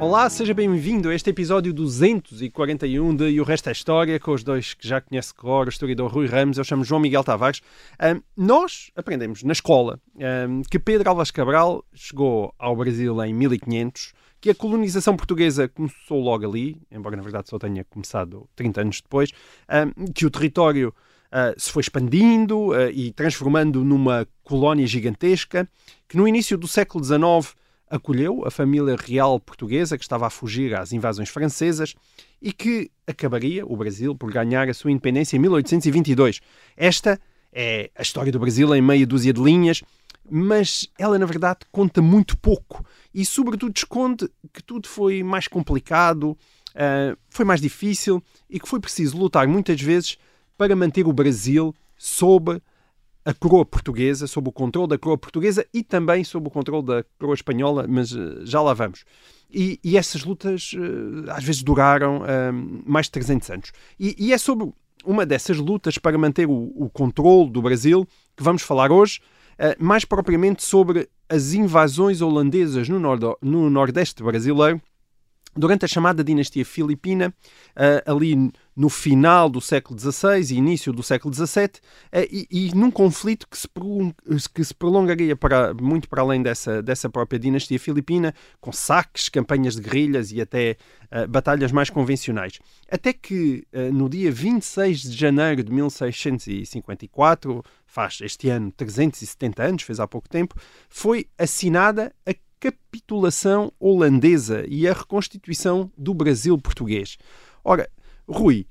Olá, seja bem-vindo a este episódio 241 de E o Resto é História, com os dois que já conhece cor, o historiador Rui Ramos, eu chamo João Miguel Tavares. Ahm, nós aprendemos na escola ahm, que Pedro Álvares Cabral chegou ao Brasil em 1500, que a colonização portuguesa começou logo ali, embora na verdade só tenha começado 30 anos depois, ahm, que o território ah, se foi expandindo ah, e transformando numa colónia gigantesca, que no início do século XIX acolheu a família real portuguesa que estava a fugir às invasões francesas e que acabaria, o Brasil, por ganhar a sua independência em 1822. Esta é a história do Brasil em meia dúzia de linhas, mas ela, na verdade, conta muito pouco e, sobretudo, esconde que tudo foi mais complicado, ah, foi mais difícil e que foi preciso lutar muitas vezes para manter o Brasil sob a coroa portuguesa, sob o controle da coroa portuguesa e também sob o controle da coroa espanhola, mas eh, já lá vamos. E, e essas lutas eh, às vezes duraram eh, mais de 300 anos. E, e é sobre uma dessas lutas para manter o, o controle do Brasil que vamos falar hoje, eh, mais propriamente sobre as invasões holandesas no, nordo- no Nordeste brasileiro durante a chamada dinastia filipina, eh, ali no final do século XVI e início do século XVII, eh, e, num conflito que se, prolongaria para, muito para além dessa, dessa própria dinastia filipina, com saques, campanhas de guerrilhas e até eh, batalhas mais convencionais. Até que no dia 26 de janeiro de 1654, faz este ano 370 anos, fez há pouco tempo, foi assinada a capitulação holandesa e a reconstituição do Brasil português. Ora, Rui,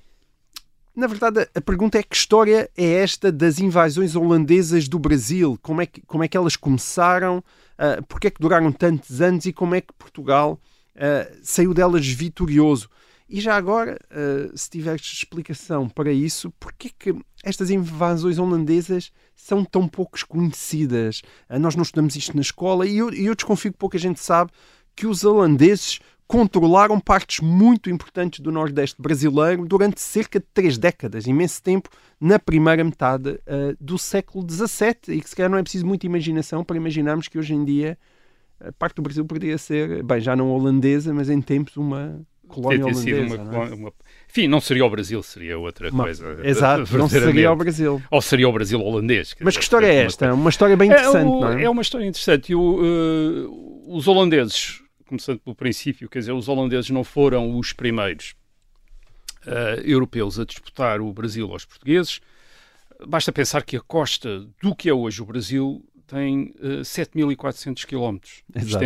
na verdade a pergunta é que história é esta das invasões holandesas do Brasil? Como é que, como é que elas começaram? Uh, Porquê é que duraram tantos anos e como é que Portugal ah, saiu delas vitorioso? E já agora, uh, se tiveres explicação para isso, porquê que estas invasões holandesas são tão pouco conhecidas? Uh, nós não estudamos isto na escola e eu, eu desconfio que pouca gente sabe que os holandeses controlaram partes muito importantes do Nordeste brasileiro durante cerca de três décadas, imenso tempo, na primeira metade uh, do século XVII, e que se calhar não é preciso muita imaginação para imaginarmos que hoje em dia a parte do Brasil poderia ser, bem, já não holandesa, mas em tempos uma colónia Ter sido holandesa. uma não é? uma- Enfim, não seria o Brasil, seria outra Uma- coisa. Exato, não seria ao Brasil. Ou seria o Brasil holandês. Mas dizer, que história é uma esta? Uma história bem interessante, é, o- não é? é uma história interessante. E o, eh, os holandeses, começando pelo princípio, quer dizer, os holandeses não foram os primeiros eh, europeus a disputar o Brasil aos portugueses. Basta pensar que a costa do que é hoje o Brasil tem eh, 7.400 quilómetros de Exato.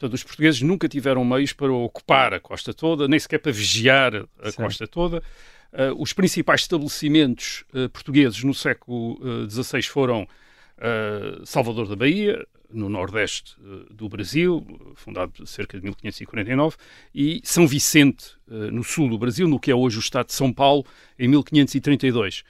Portanto, os portugueses nunca tiveram meios para ocupar a costa toda, nem sequer para vigiar a costa toda. Eh, os principais estabelecimentos eh, portugueses no século XVI foram eh, Salvador da Bahia, no nordeste do Brasil, fundado cerca de 1549, e São Vicente, no sul do Brasil, no que é hoje o estado de São Paulo, em 1532.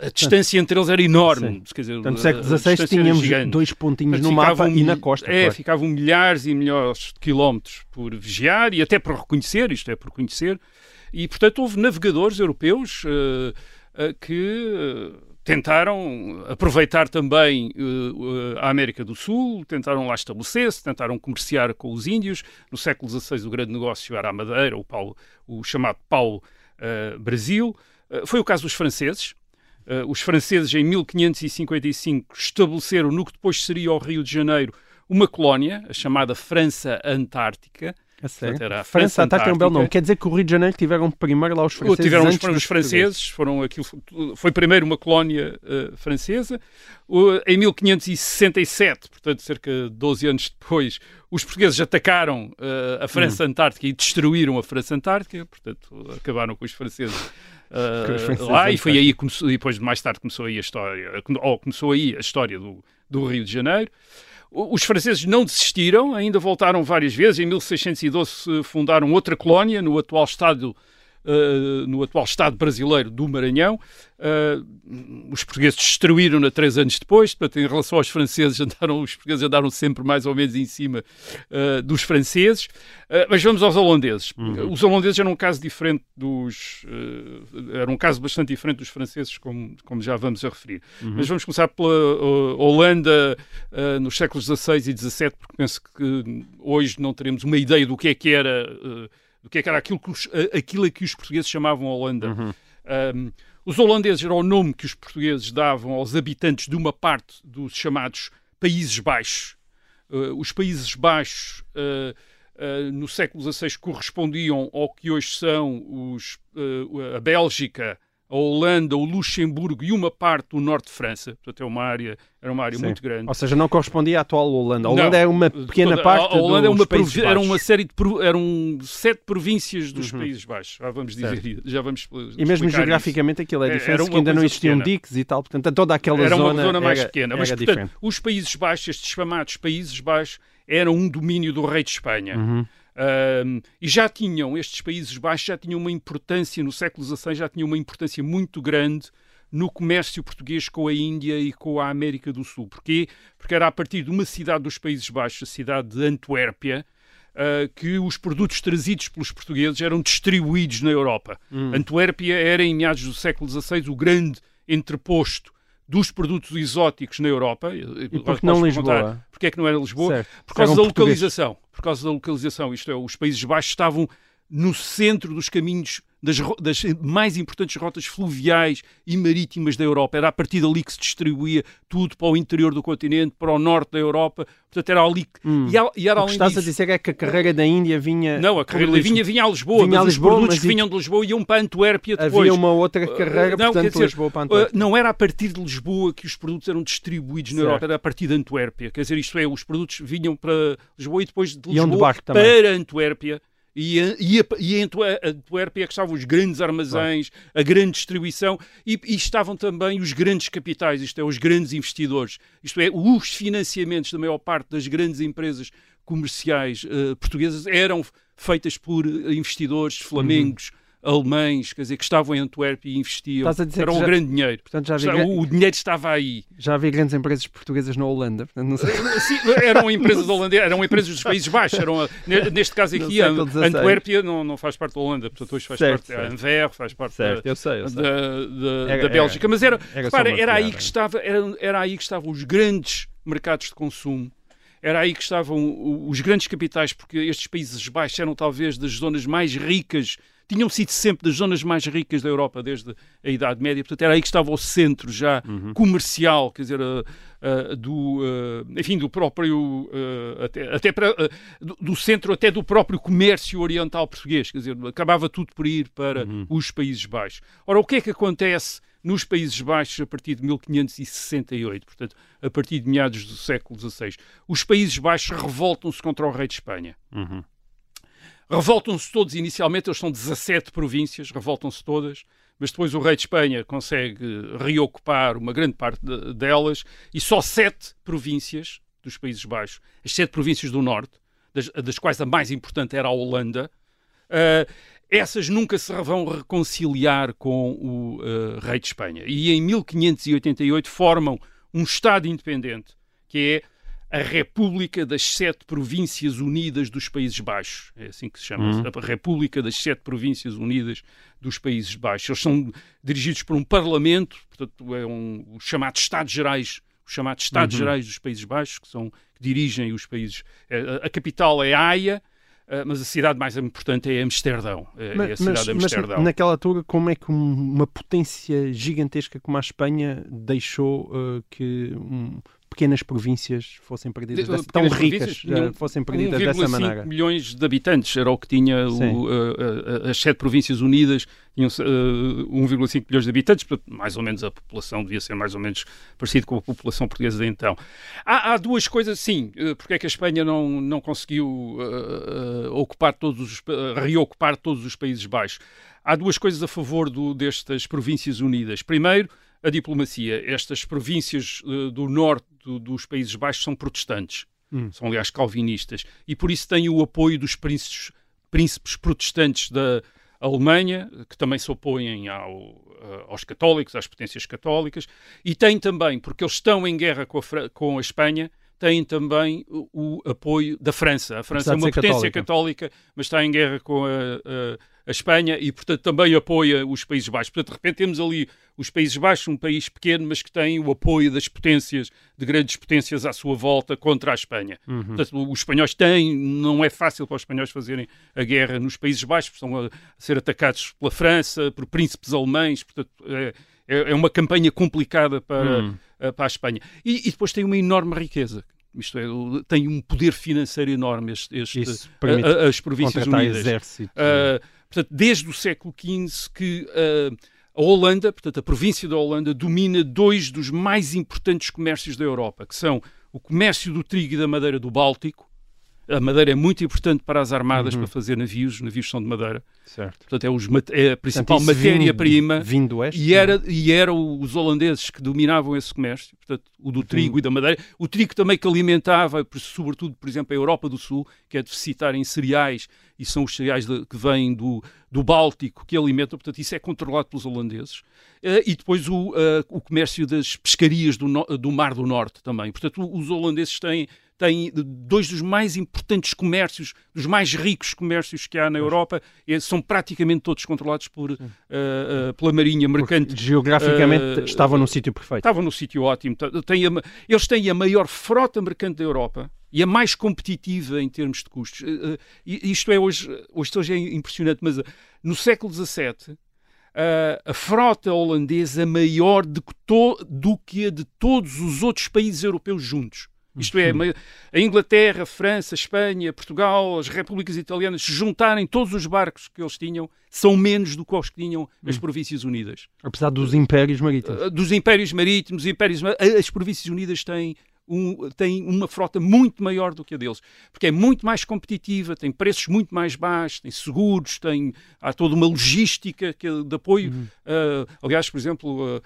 A distância entre eles era enorme. Quer dizer, no a- século XVI tínhamos gigante. dois pontinhos Portanto, no mapa e na costa. É, claro. ficavam milhares e milhares de quilómetros por vigiar e até por reconhecer, isto é, por conhecer. E, portanto, houve navegadores europeus eh, eh, que eh, tentaram aproveitar também a América do Sul, tentaram lá estabelecer-se, tentaram comerciar com os índios. No século XVI, o grande negócio era a Madeira, o, Paulo, o chamado Pau-Brasil. Eh, foi o caso dos franceses. Uh, os franceses, em 1555, estabeleceram no que depois seria o Rio de Janeiro uma colónia, a chamada França Antártica. A sério? Portanto, a França França ataca é um belo nome. Antártica. Quer dizer que o Rio de Janeiro tiveram primeiro lá os franceses Tiveram os, antes os franceses, foram aquilo, foi primeiro uma colónia uh, francesa. O- em 1567, portanto, cerca de 12 anos depois, os portugueses atacaram uh, a França Hum. Antártica e destruíram a França Antártica, portanto, acabaram com os franceses. Uh, lá e foi aí que começou, e depois mais tarde começou aí a história, ou começou aí a história do, do Rio de Janeiro. Os franceses não desistiram, ainda voltaram várias vezes. Em 1612 fundaram outra colónia no atual estado uh, no atual Estado brasileiro do Maranhão. Uh, os portugueses destruíram-na três anos depois, portanto, em relação aos franceses, andaram, os portugueses andaram sempre mais ou menos em cima uh, dos franceses. Mas vamos aos holandeses. Uhum. Os holandeses eram um caso diferente dos. era um caso bastante diferente dos franceses, como, como já vamos a referir. Uhum. Mas vamos começar pela Holanda nos séculos XVI e XVII, porque penso que hoje não teremos uma ideia do que é que era. Do que é que era aquilo que os, aquilo a que os portugueses chamavam Holanda. Uhum. Um, os holandeses era o nome que os portugueses davam aos habitantes de uma parte dos chamados Países Baixos. Uh, os Países Baixos, uh, uh, no século XVI, correspondiam ao que hoje são os, a Bélgica, a Holanda, o Luxemburgo e uma parte do norte de França. Portanto, é uma área, era uma área Sim. muito grande. Ou seja, não correspondia à atual Holanda. A Holanda não, é uma pequena toda, parte a Holanda é uma Era uma série de eram sete províncias dos uhum. Países Baixos. Já vamos dizer, certo. já vamos E mesmo geograficamente isso. aquilo é diferente, que ainda não existiam pequena. diques e tal. Portanto, toda aquela era zona uma zona mais era, pequena. Mas, portanto, os Países Baixos, estes chamados Países Baixos, eram um domínio do rei de Espanha. Uhum. Um, e já tinham, estes Países Baixos já tinham uma importância, no século XVI, já tinham uma importância muito grande no comércio português com a Índia e com a América do Sul. Porquê? Porque era a partir de uma cidade dos Países Baixos, a cidade de Antuérpia, uh, que os produtos trazidos pelos portugueses eram distribuídos na Europa. Hum. Antuérpia era, em meados do século XVI, o grande entreposto dos produtos exóticos na Europa. E porque não Lisboa? Porque é que não era Lisboa? Certo. Por causa da localização. Por causa da localização. Isto é, os Países Baixos estavam no centro dos caminhos das, das, mais importantes rotas fluviais e marítimas da Europa. Era a partir dali que se distribuía tudo para o interior do continente, para o norte da Europa. Portanto, era ali que. Hum. E, e era o que estás disso... a dizer é que a carreira da Índia vinha. Não, a carreira da Índia vinha a Lisboa, vinha mas a Lisboa, os produtos mas... que vinham de Lisboa iam para Antuérpia depois. Havia uma outra uh, carreira, uh, não, portanto, dizer, Lisboa para Antuérpia. Uh, não era a partir de Lisboa que os produtos eram distribuídos na Europa, era a partir de Antuérpia. Quer dizer, isto é, os produtos vinham para Lisboa e depois de Lisboa de para Antuérpia e, e, e em Antuérpia é que estavam os grandes armazéns, a grande distribuição e, e, estavam também os grandes capitais, isto é, os grandes investidores, isto é, os financiamentos da maior parte das grandes empresas comerciais uh, portuguesas eram feitas por investidores flamengos, uhum alemães, quer dizer, que estavam em Antuérpia e investiam. Era um já... grande dinheiro. Portanto, já havia... O dinheiro estava aí. Já havia grandes empresas portuguesas na Holanda. Portanto, Sim, eram empresas holandesas, eram empresas dos Países Baixos. Eram, neste caso aqui, Antuérpia não, não faz parte da Holanda, portanto hoje faz certo, parte da Anver, faz parte certo, da, eu sei, eu sei. da, da, era, da Bélgica. Mas era, era, repara, era aí que estava, era, era aí que estavam os grandes mercados de consumo era aí que estavam os grandes capitais, porque estes Países Baixos eram talvez das zonas mais ricas tinham sido sempre das zonas mais ricas da Europa desde a Idade Média, portanto era aí que estava o centro já uhum. comercial, quer dizer, uh, uh, do, uh, enfim, do próprio, até, até para, do, do, centro até do próprio comércio oriental português, quer dizer, acabava tudo por ir para uhum. os Países Baixos. Ora, o que é que acontece nos Países Baixos a partir de 1568, portanto, a partir de meados do século XVI? Os Países Baixos revoltam-se contra o rei de Espanha. Uhum. Revoltam-se todos inicialmente, eles são 17 províncias, revoltam-se todas, mas depois o rei de Espanha consegue reocupar uma grande parte de, delas e só sete províncias dos Países Baixos, as sete províncias do norte, das, das quais a mais importante era a Holanda, uh, essas nunca se vão reconciliar com o uh, rei de Espanha. E em 1588 formam um Estado independente, que é a República das Sete Províncias Unidas dos Países Baixos. É assim que se chama, uhum. a República das Sete Províncias Unidas dos Países Baixos. Eles são dirigidos por um Parlamento, portanto, é um, os chamados Estados Gerais, os chamados Estados uhum. Gerais dos Países Baixos, que são que dirigem os países. É, a, a capital é Haia, Uh, mas a cidade mais importante é Amsterdão. É, mas, é a cidade mas, de Amsterdão. Mas naquela altura, como é que uma potência gigantesca como a Espanha deixou uh, que um, pequenas províncias fossem perdidas, de, dessa, tão ricas, tinham, fossem perdidas dessa maneira. milhões de habitantes era o que tinha o, uh, as sete províncias unidas, tinham uh, 1,5 milhões de habitantes, mais ou menos a população devia ser mais ou menos parecido com a população portuguesa de então. Há, há duas coisas, sim, porque é que a Espanha não, não conseguiu uh, ocupar todos os, reocupar todos os Países Baixos. Há duas coisas a favor do, destas províncias unidas. Primeiro, a diplomacia. Estas províncias uh, do norte do, dos Países Baixos são protestantes, hum. são aliás calvinistas, e por isso têm o apoio dos príncipes, príncipes protestantes da, Alemanha, que também se opõem ao, aos católicos, às potências católicas, e tem também, porque eles estão em guerra com a, com a Espanha, têm também o, o, apoio da França. A França é uma potência católica. católica. mas está em guerra com a, a, a, Espanha e, portanto, também apoia os Países Baixos. Portanto, de repente temos ali os Países Baixos, um país pequeno, mas que tem o apoio das potências, de grandes potências à sua volta contra a Espanha. Uhum. Portanto, os espanhóis têm, não é fácil para os espanhóis fazerem a guerra nos Países Baixos, estão a, ser atacados pela França, por príncipes alemães, portanto, é, é, é uma campanha complicada para, uhum. para a Espanha. E, e, depois tem uma enorme riqueza. Isto é, tem um poder financeiro enorme este, este a, a, as Províncias Unidas. Exército. Uh, portanto, desde o século XV que uh, a Holanda, portanto, a província da Holanda, domina dois dos mais importantes comércios da Europa, que são o comércio do trigo e da madeira do Báltico a madeira é muito importante para as armadas uhum. para fazer navios, os navios são de madeira. Certo. Portanto, é, os, é a principal matéria-prima. Vindo do oeste. E era, e era os holandeses que dominavam esse comércio, portanto, o do trigo uhum. e da madeira. O trigo também que alimentava, sobretudo, por exemplo, a Europa do Sul, que é deficitária em cereais, e são os cereais de, que vêm do, do Báltico que alimentam, portanto, isso é controlado pelos holandeses. Uh, e depois o, uh, o comércio das pescarias do, no, do Mar do Norte também. Portanto, os holandeses têm tem dois dos mais importantes comércios, dos mais ricos comércios que há na Europa, são praticamente todos controlados por, uh, uh, pela Marinha Mercante. Porque, geograficamente uh, estavam no sítio perfeito. Estavam no sítio ótimo. Tem a, eles têm a maior frota mercante da Europa e a mais competitiva em termos de custos. isto é hoje, hoje, hoje é impressionante, mas no século XVII a frota holandesa é maior do que, do que a de todos os outros países europeus juntos. Isto é, a Inglaterra, a França, a Espanha, Portugal, as repúblicas italianas, se juntarem todos os barcos que eles tinham, são menos do que os que tinham as hum. Províncias Unidas. Apesar dos impérios marítimos. Uh, dos impérios marítimos, impérios, as Províncias Unidas têm um, tem uma frota muito maior do que a deles, porque é muito mais competitiva, tem preços muito mais baixos, tem seguros, tem, há toda uma logística que, de apoio. Uhum. Uh, aliás, por exemplo, uh,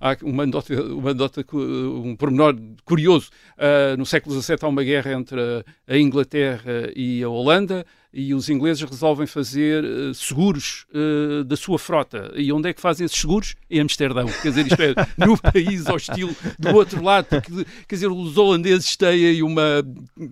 há uma nota, uma nota, um pormenor curioso. Uh, no século XVII há uma guerra entre a Inglaterra e a Holanda e os ingleses resolvem fazer uh, seguros uh, da sua frota. E onde é que fazem esses seguros? Em Amsterdão. Quer dizer, isto é no país hostil do outro lado, porque, quer dizer, os holandeses têm uma,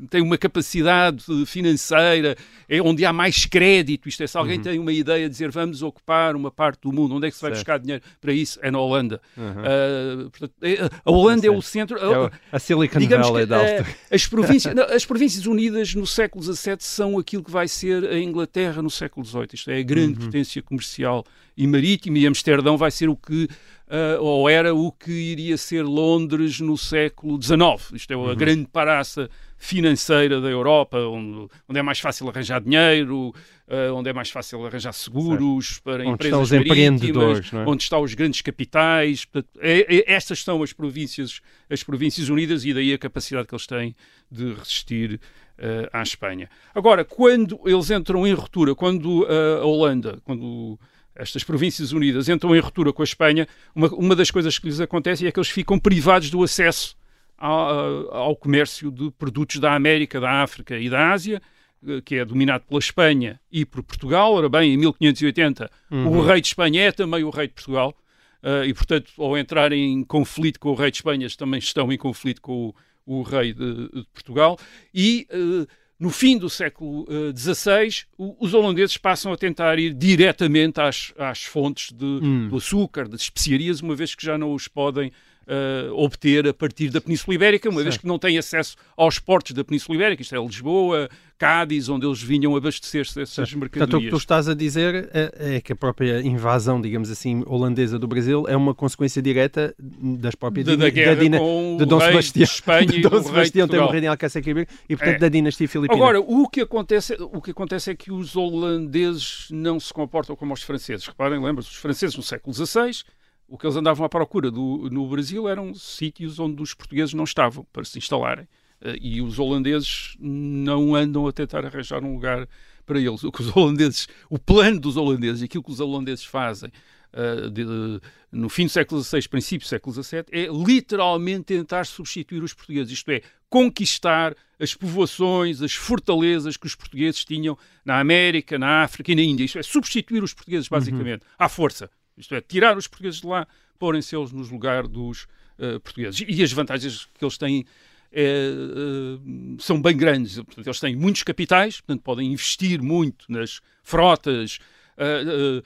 têm uma capacidade financeira, é onde há mais crédito. Isto é, se alguém uhum. tem uma ideia de dizer vamos ocupar uma parte do mundo, onde é que se vai certo. buscar dinheiro para isso? É na Holanda. Uhum. Uh, portanto, é, a Holanda é, é o centro. É a Silicon Valley que, da as, províncias, não, as Províncias Unidas no século XVII são aquilo que vai vai ser a Inglaterra no século XVIII. Isto é a grande uhum. potência comercial e marítima, e Amsterdão vai ser o que, uh, ou era o que iria ser Londres no século XIX. Isto é a uhum. grande paraça financeira da Europa, onde, onde é mais fácil arranjar dinheiro, uh, onde é mais fácil arranjar seguros certo. para onde empresas estão os empreendedores, é? onde estão os grandes capitais. Portanto, é, é, estas são as províncias, as províncias unidas e daí a capacidade que eles têm de resistir uh, à Espanha. Agora, quando eles entram em ruptura, quando uh, a Holanda, quando estas províncias unidas entram em ruptura com a Espanha, uma, uma das coisas que lhes acontece é que eles ficam privados do acesso ao, ao comércio de produtos da América, da África e da Ásia, eh, que é dominado pela Espanha e por Portugal. Ora bem, em 1580, uhum. o rei de Espanha é também o rei de Portugal. Uh, e, portanto, ao entrar em conflito com o rei de Espanha, também estão em conflito com o, o rei de, de Portugal, e uh, no fim do século XVI, uh, os holandeses passam a tentar ir diretamente às, às fontes de, hum. do açúcar, das especiarias, uma vez que já não os podem uh, obter a partir da Península Ibérica, uma certo. vez que não têm acesso aos portos da Península Ibérica, isto é Lisboa, Cádiz, onde eles vinham abastecer-se dessas certo. mercadorias. Portanto, o que tu estás a dizer é, é, que a própria invasão, digamos assim, holandesa do Brasil é uma consequência direta das próprias da, da guerra da com de Dom Sebastião, de Espanha de Dom Sebastião tem o rei de Alcácer Quibir e portanto é. da dinastia filipina. Agora, o que acontece, o que acontece é que os holandeses não se comportam como os franceses. Reparem, lembra-se, os franceses no século XVI o que eles andavam à procura do, no Brasil eram sítios onde os portugueses não estavam para se instalarem. Uh, e os holandeses não andam a tentar arranjar um lugar para eles. O que os holandeses, o plano dos holandeses, aquilo que os holandeses fazem uh, de, no fim do século XVI, princípio do século XVII, é literalmente tentar substituir os portugueses, isto é, conquistar as povoações, as fortalezas que os portugueses tinham na América, na África e na Índia. Isto é, substituir os portugueses, basicamente, uhum. à força. Isto é, tirar os portugueses de lá, porem-se eles nos lugares dos uh, portugueses. E as vantagens que eles têm é, uh, são bem grandes. Portanto, eles têm muitos capitais, portanto, podem investir muito nas frotas, uh,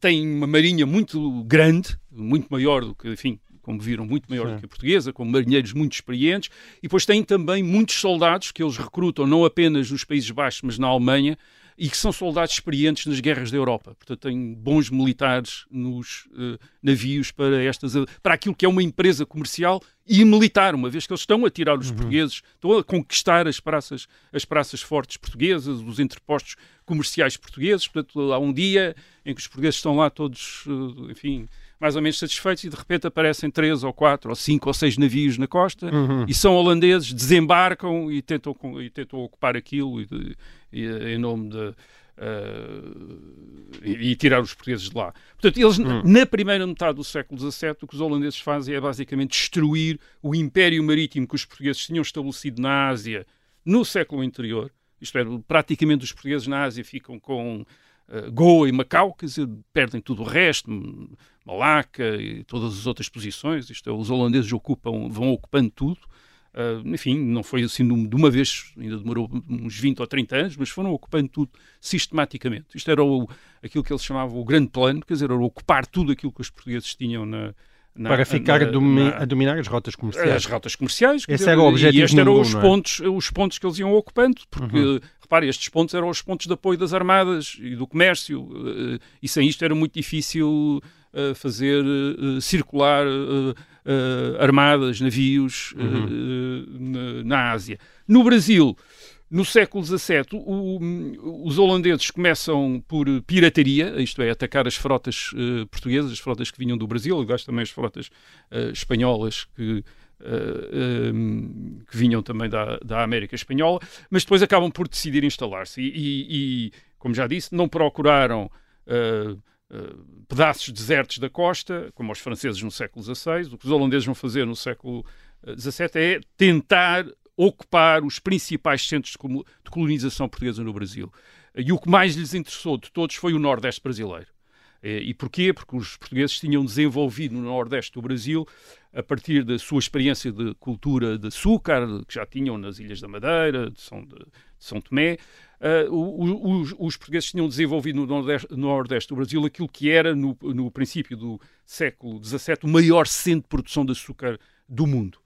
têm uma marinha muito grande, muito maior do que, enfim, como viram, muito maior Sim. do que a portuguesa, com marinheiros muito experientes, e depois têm também muitos soldados que eles recrutam não apenas nos Países Baixos, mas na Alemanha, e que são soldados experientes nas guerras da Europa. Portanto, têm bons militares nos uh, navios para, estas, para aquilo que é uma empresa comercial e militar, uma vez que eles estão a tirar os uhum. portugueses, estão a conquistar as praças, as praças fortes portuguesas, os entrepostos comerciais portugueses. Portanto, há um dia em que os portugueses estão lá todos, uh, enfim, mais ou menos satisfeitos e de repente aparecem três ou quatro ou cinco ou seis navios na costa uhum. e são holandeses, desembarcam e tentam, e tentam ocupar aquilo e, em nome de. Uh, e, e, tirar os portugueses de lá. Portanto, eles, uhum. na primeira metade do século XVII, o que os holandeses fazem é basicamente destruir o império marítimo que os portugueses tinham estabelecido na Ásia no século anterior. Isto é, praticamente os portugueses na Ásia ficam com uh, Goa e Macau, quer dizer, perdem tudo o resto, Malaca e todas as outras posições. Isto é, os holandeses ocupam, vão ocupando tudo. Uh, enfim, não foi assim de uma vez, ainda demorou uns 20 ou 30 anos, mas foram ocupando tudo sistematicamente. Isto era o, aquilo que eles chamavam o grande plano, quer dizer, era ocupar tudo aquilo que os portugues tinham na, na, para ficar na, a, domi a, dominar as rotas comerciais. As rotas comerciais. Esse dizer, era o objetivo E estes eram os, é? pontos, os pontos que eles iam ocupando, porque, uhum. repare, estes pontos eram os pontos de apoio das armadas e do comércio, uh, e sem isto era muito difícil uh, fazer uh, circular armadas, navios uhum. na, na Ásia. No Brasil, no século XVII, o, os holandeses começam por pirataria, isto é, atacar as frotas uh, portuguesas, as frotas que vinham do Brasil, aliás também as frotas uh, espanholas que, uh, um, que vinham também da, da América Espanhola, mas depois acabam por decidir instalar-se e, e, e, como já disse, não procuraram pedaços desertos da costa, como os franceses no século XVI. O que os holandeses vão fazer no século XVII é tentar ocupar os principais centros de colonização portuguesa no Brasil. E o que mais lhes interessou de todos foi o Nordeste brasileiro. E porquê? Porque os portugueses tinham desenvolvido no Nordeste do Brasil, a partir da sua experiência de cultura de açúcar, que já tinham nas Ilhas da Madeira, de São, de, de São Tomé, uh, os, os, portugueses tinham desenvolvido no Nordeste, no Nordeste, do Brasil aquilo que era, no, no princípio do século XVII, o maior centro de produção de açúcar do mundo.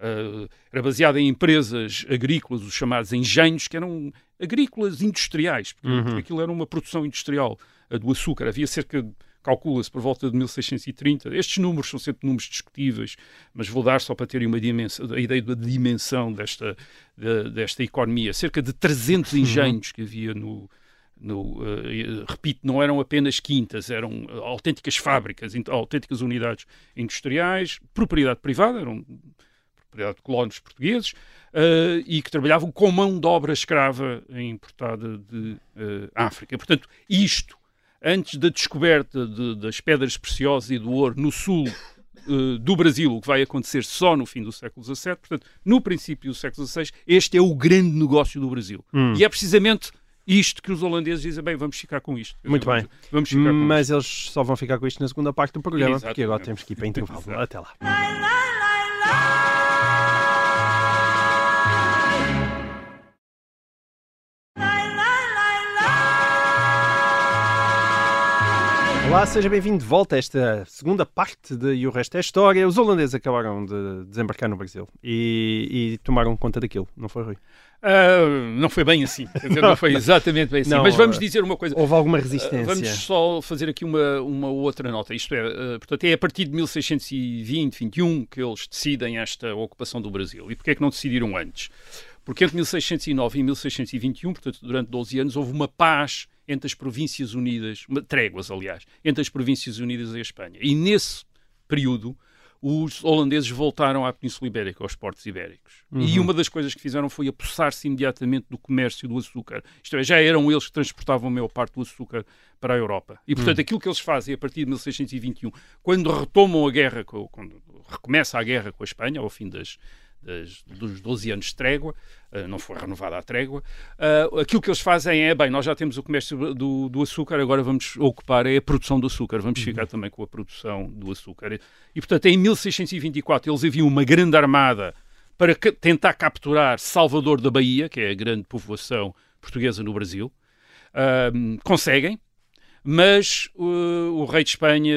Uh, era baseada em empresas agrícolas, os chamados engenhos, que eram agrícolas industriais, porque, uhum. aquilo era uma produção industrial do açúcar. Havia cerca calcula-se por volta de 1630. Estes números são sempre números discutíveis, mas vou dar só para terem uma dimensão, a ideia da dimensão desta, de, desta economia. Cerca de 300 uhum. engenhos que havia no, no, uh, repito, não eram apenas quintas, eram autênticas fábricas, autênticas unidades industriais, propriedade privada, eram propriedade de colonos portugueses, uh, e que trabalhavam com mão de obra escrava importada de uh, África. Portanto, isto, antes da descoberta de, das pedras preciosas e do ouro no sul uh, do Brasil, o que vai acontecer só no fim do século XVII, portanto, no princípio do século XVI, este é o grande negócio do Brasil. Hum. E é precisamente isto que os holandeses dizem, bem, vamos ficar com isto. Muito vamos, bem. Vamos ficar Mas isto. eles só vão ficar com isto na segunda parte do programa, Exatamente. porque agora temos que ir para intervalo. Até lá. Olá, seja bem-vindo de volta a esta segunda parte de E o Resto é História. Os holandeses acabaram de desembarcar no Brasil e, e tomaram conta daquilo, não foi, Rui? Uh, não foi bem assim, dizer, não foi exatamente bem assim. Não, Mas vamos dizer uma coisa. Houve alguma resistência. Uh, vamos só fazer aqui uma, uma outra nota. Isto é, uh, portanto, é a partir de 1620, 21 que eles decidem esta ocupação do Brasil. E porquê é que não decidiram antes? Porque entre 1609 e 1621, portanto, durante 12 anos, houve uma paz entre as Províncias Unidas, tréguas, aliás, entre as Províncias Unidas e a Espanha. E nesse período, os holandeses voltaram à Península Ibérica, aos portos ibéricos. E uma das coisas que fizeram foi apossar-se imediatamente do comércio do açúcar. Isto é, já eram eles que transportavam a maior parte do açúcar para a Europa. E, portanto, aquilo que eles fazem a partir de 1621, quando retomam a guerra, quando recomeça a guerra com a Espanha, ao fim das, das- dos 12 anos de trégua, eh, não foi renovada a trégua, eh, aquilo que eles fazem é, bem, nós já temos o comércio do, do açúcar, agora vamos ocupar é a produção do açúcar, vamos ficar também com a produção do açúcar. E, portanto, em 1624 eles haviam uma grande armada para tentar capturar Salvador da Bahia, que é a grande povoação portuguesa no Brasil. Conseguem, mas uh, o rei de Espanha,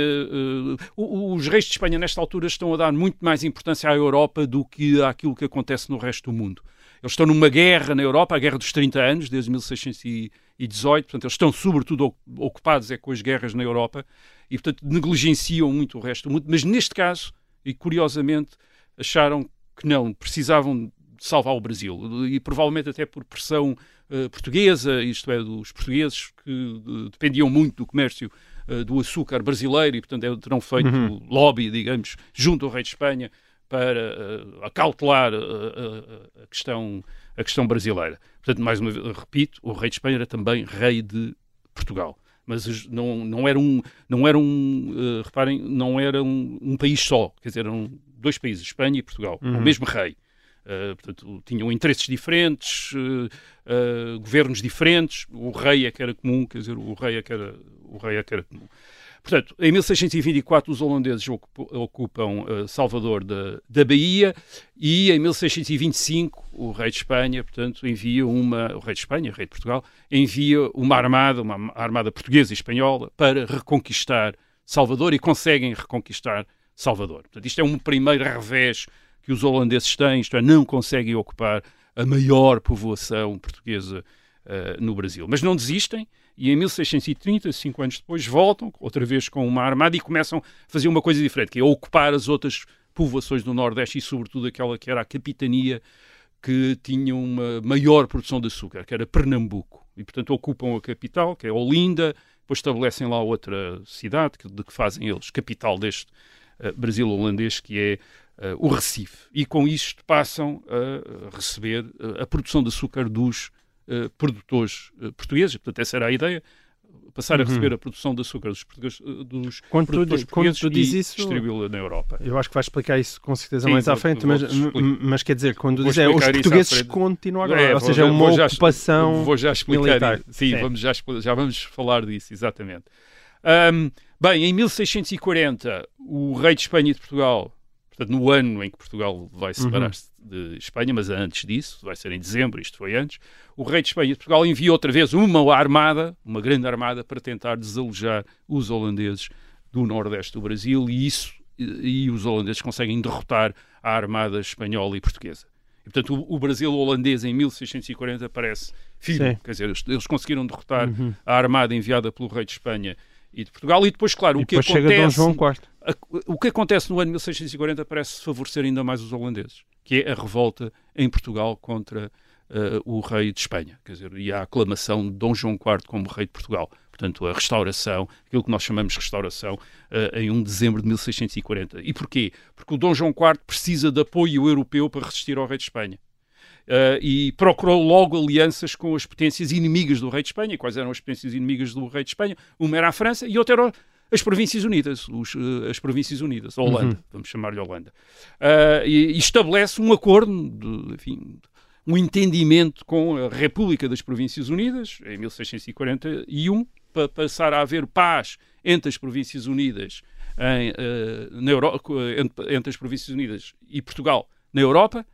uh, os reis de Espanha nesta altura estão a dar muito mais importância à Europa do que àquilo que acontece no resto do mundo. Eles estão numa guerra na Europa, a guerra dos 30 anos, desde 1618, portanto eles estão sobretudo ocupados é com as guerras na Europa e portanto negligenciam muito o resto do mundo, mas neste caso, e curiosamente, acharam que não, precisavam salvar o Brasil. E provavelmente até por pressão eh, portuguesa, isto é, dos portugueses que eh, dependiam muito do comércio eh, do açúcar brasileiro e, portanto, é- terão feito lobby, digamos, junto ao rei de Espanha para eh, acautelar a, questão, a questão brasileira. Portanto, mais uma vez, repito, o rei de Espanha era também rei de Portugal. Mas não, não era um, não era um eh, reparem, não era um, um país só, quer dizer, eram dois países, Espanha e Portugal, o mesmo rei. Uh, portanto, tinham interesses diferentes, uh, governos diferentes, o rei é que era comum, quer dizer, o rei é que era, o rei é que era comum. Portanto, em 1624 os holandeses ocup- ocupam uh, Salvador da, da Bahia e em 1625 o rei de Espanha, portanto, envia uma, o rei de Espanha, o rei de Portugal, envia uma armada, uma armada portuguesa e espanhola para reconquistar Salvador e conseguem reconquistar Salvador. Portanto, isto é um primeiro revés que os holandeses têm, isto é, não conseguem ocupar a maior povoação portuguesa eh, no Brasil. Mas não desistem e em 1630, cinco anos depois, voltam outra vez com uma armada e começam a fazer uma coisa diferente, que é ocupar as outras povoações do Nordeste e, sobretudo, aquela que era a capitania que tinha uma maior produção de açúcar, que era Pernambuco. E, portanto, ocupam a capital, que é Olinda, depois estabelecem lá outra cidade, de que fazem eles capital deste eh, Brasil holandês, que é eh, o Recife. E com isto passam a receber eh, a produção de açúcar dos eh, produtores portugueses. Portanto, essa era a ideia. Passar a receber a produção de açúcar dos, portugueses, dos Quando tu produtores quando portugueses tu dizes e isso- distribuí-la na Europa. Eu acho que vais explicar isso com certeza Sim, mais à frente, mas, mas quer dizer, quando dizes é, os portugueses continuam agora, É, ou vou- seja, é uma já- ocupação Vou já explicar militar. Sim, Sim. Vamos já, já vamos falar disso, exatamente. Ahm, bem, em 1640, o rei de Espanha e de Portugal, portanto, no ano em que Portugal vai separar-se de Espanha, mas antes disso, vai ser em dezembro, isto foi antes, o rei de Espanha e de Portugal envia outra vez uma armada, uma grande armada, para tentar desalojar os holandeses do nordeste do Brasil e isso e, os holandeses conseguem derrotar a armada espanhola e portuguesa. E, portanto, o, o Brasil holandês em 1640 parece firme. Sim. Quer dizer, eles, eles conseguiram derrotar a armada enviada pelo rei de Espanha e de Portugal. E depois, claro, E o que depois acontece... chega Dom João. A- o que acontece no ano 1640 parece favorecer ainda mais os holandeses, que é a revolta em Portugal contra eh, o rei de Espanha, quer dizer, e a aclamação de Dom João IV como rei de Portugal. Portanto, a restauração, aquilo que nós chamamos de restauração, eh, em 1 de dezembro de 1640. E porquê? Porque o Dom João IV precisa de apoio europeu para resistir ao rei de Espanha. Uh, e procurou logo alianças com as potências inimigas do rei de Espanha. Quais eram as potências inimigas do rei de Espanha? Uma era a França e outra era as Províncias Unidas, os, uh, as Províncias Unidas, a Holanda, vamos chamar-lhe Holanda. Uh, e, e estabelece um acordo, de, enfim, um entendimento com a República das Províncias Unidas, em 1641, para passar a haver paz entre as Províncias Unidas em, eh, na Euro- entre, entre as Províncias Unidas e Portugal na Europa,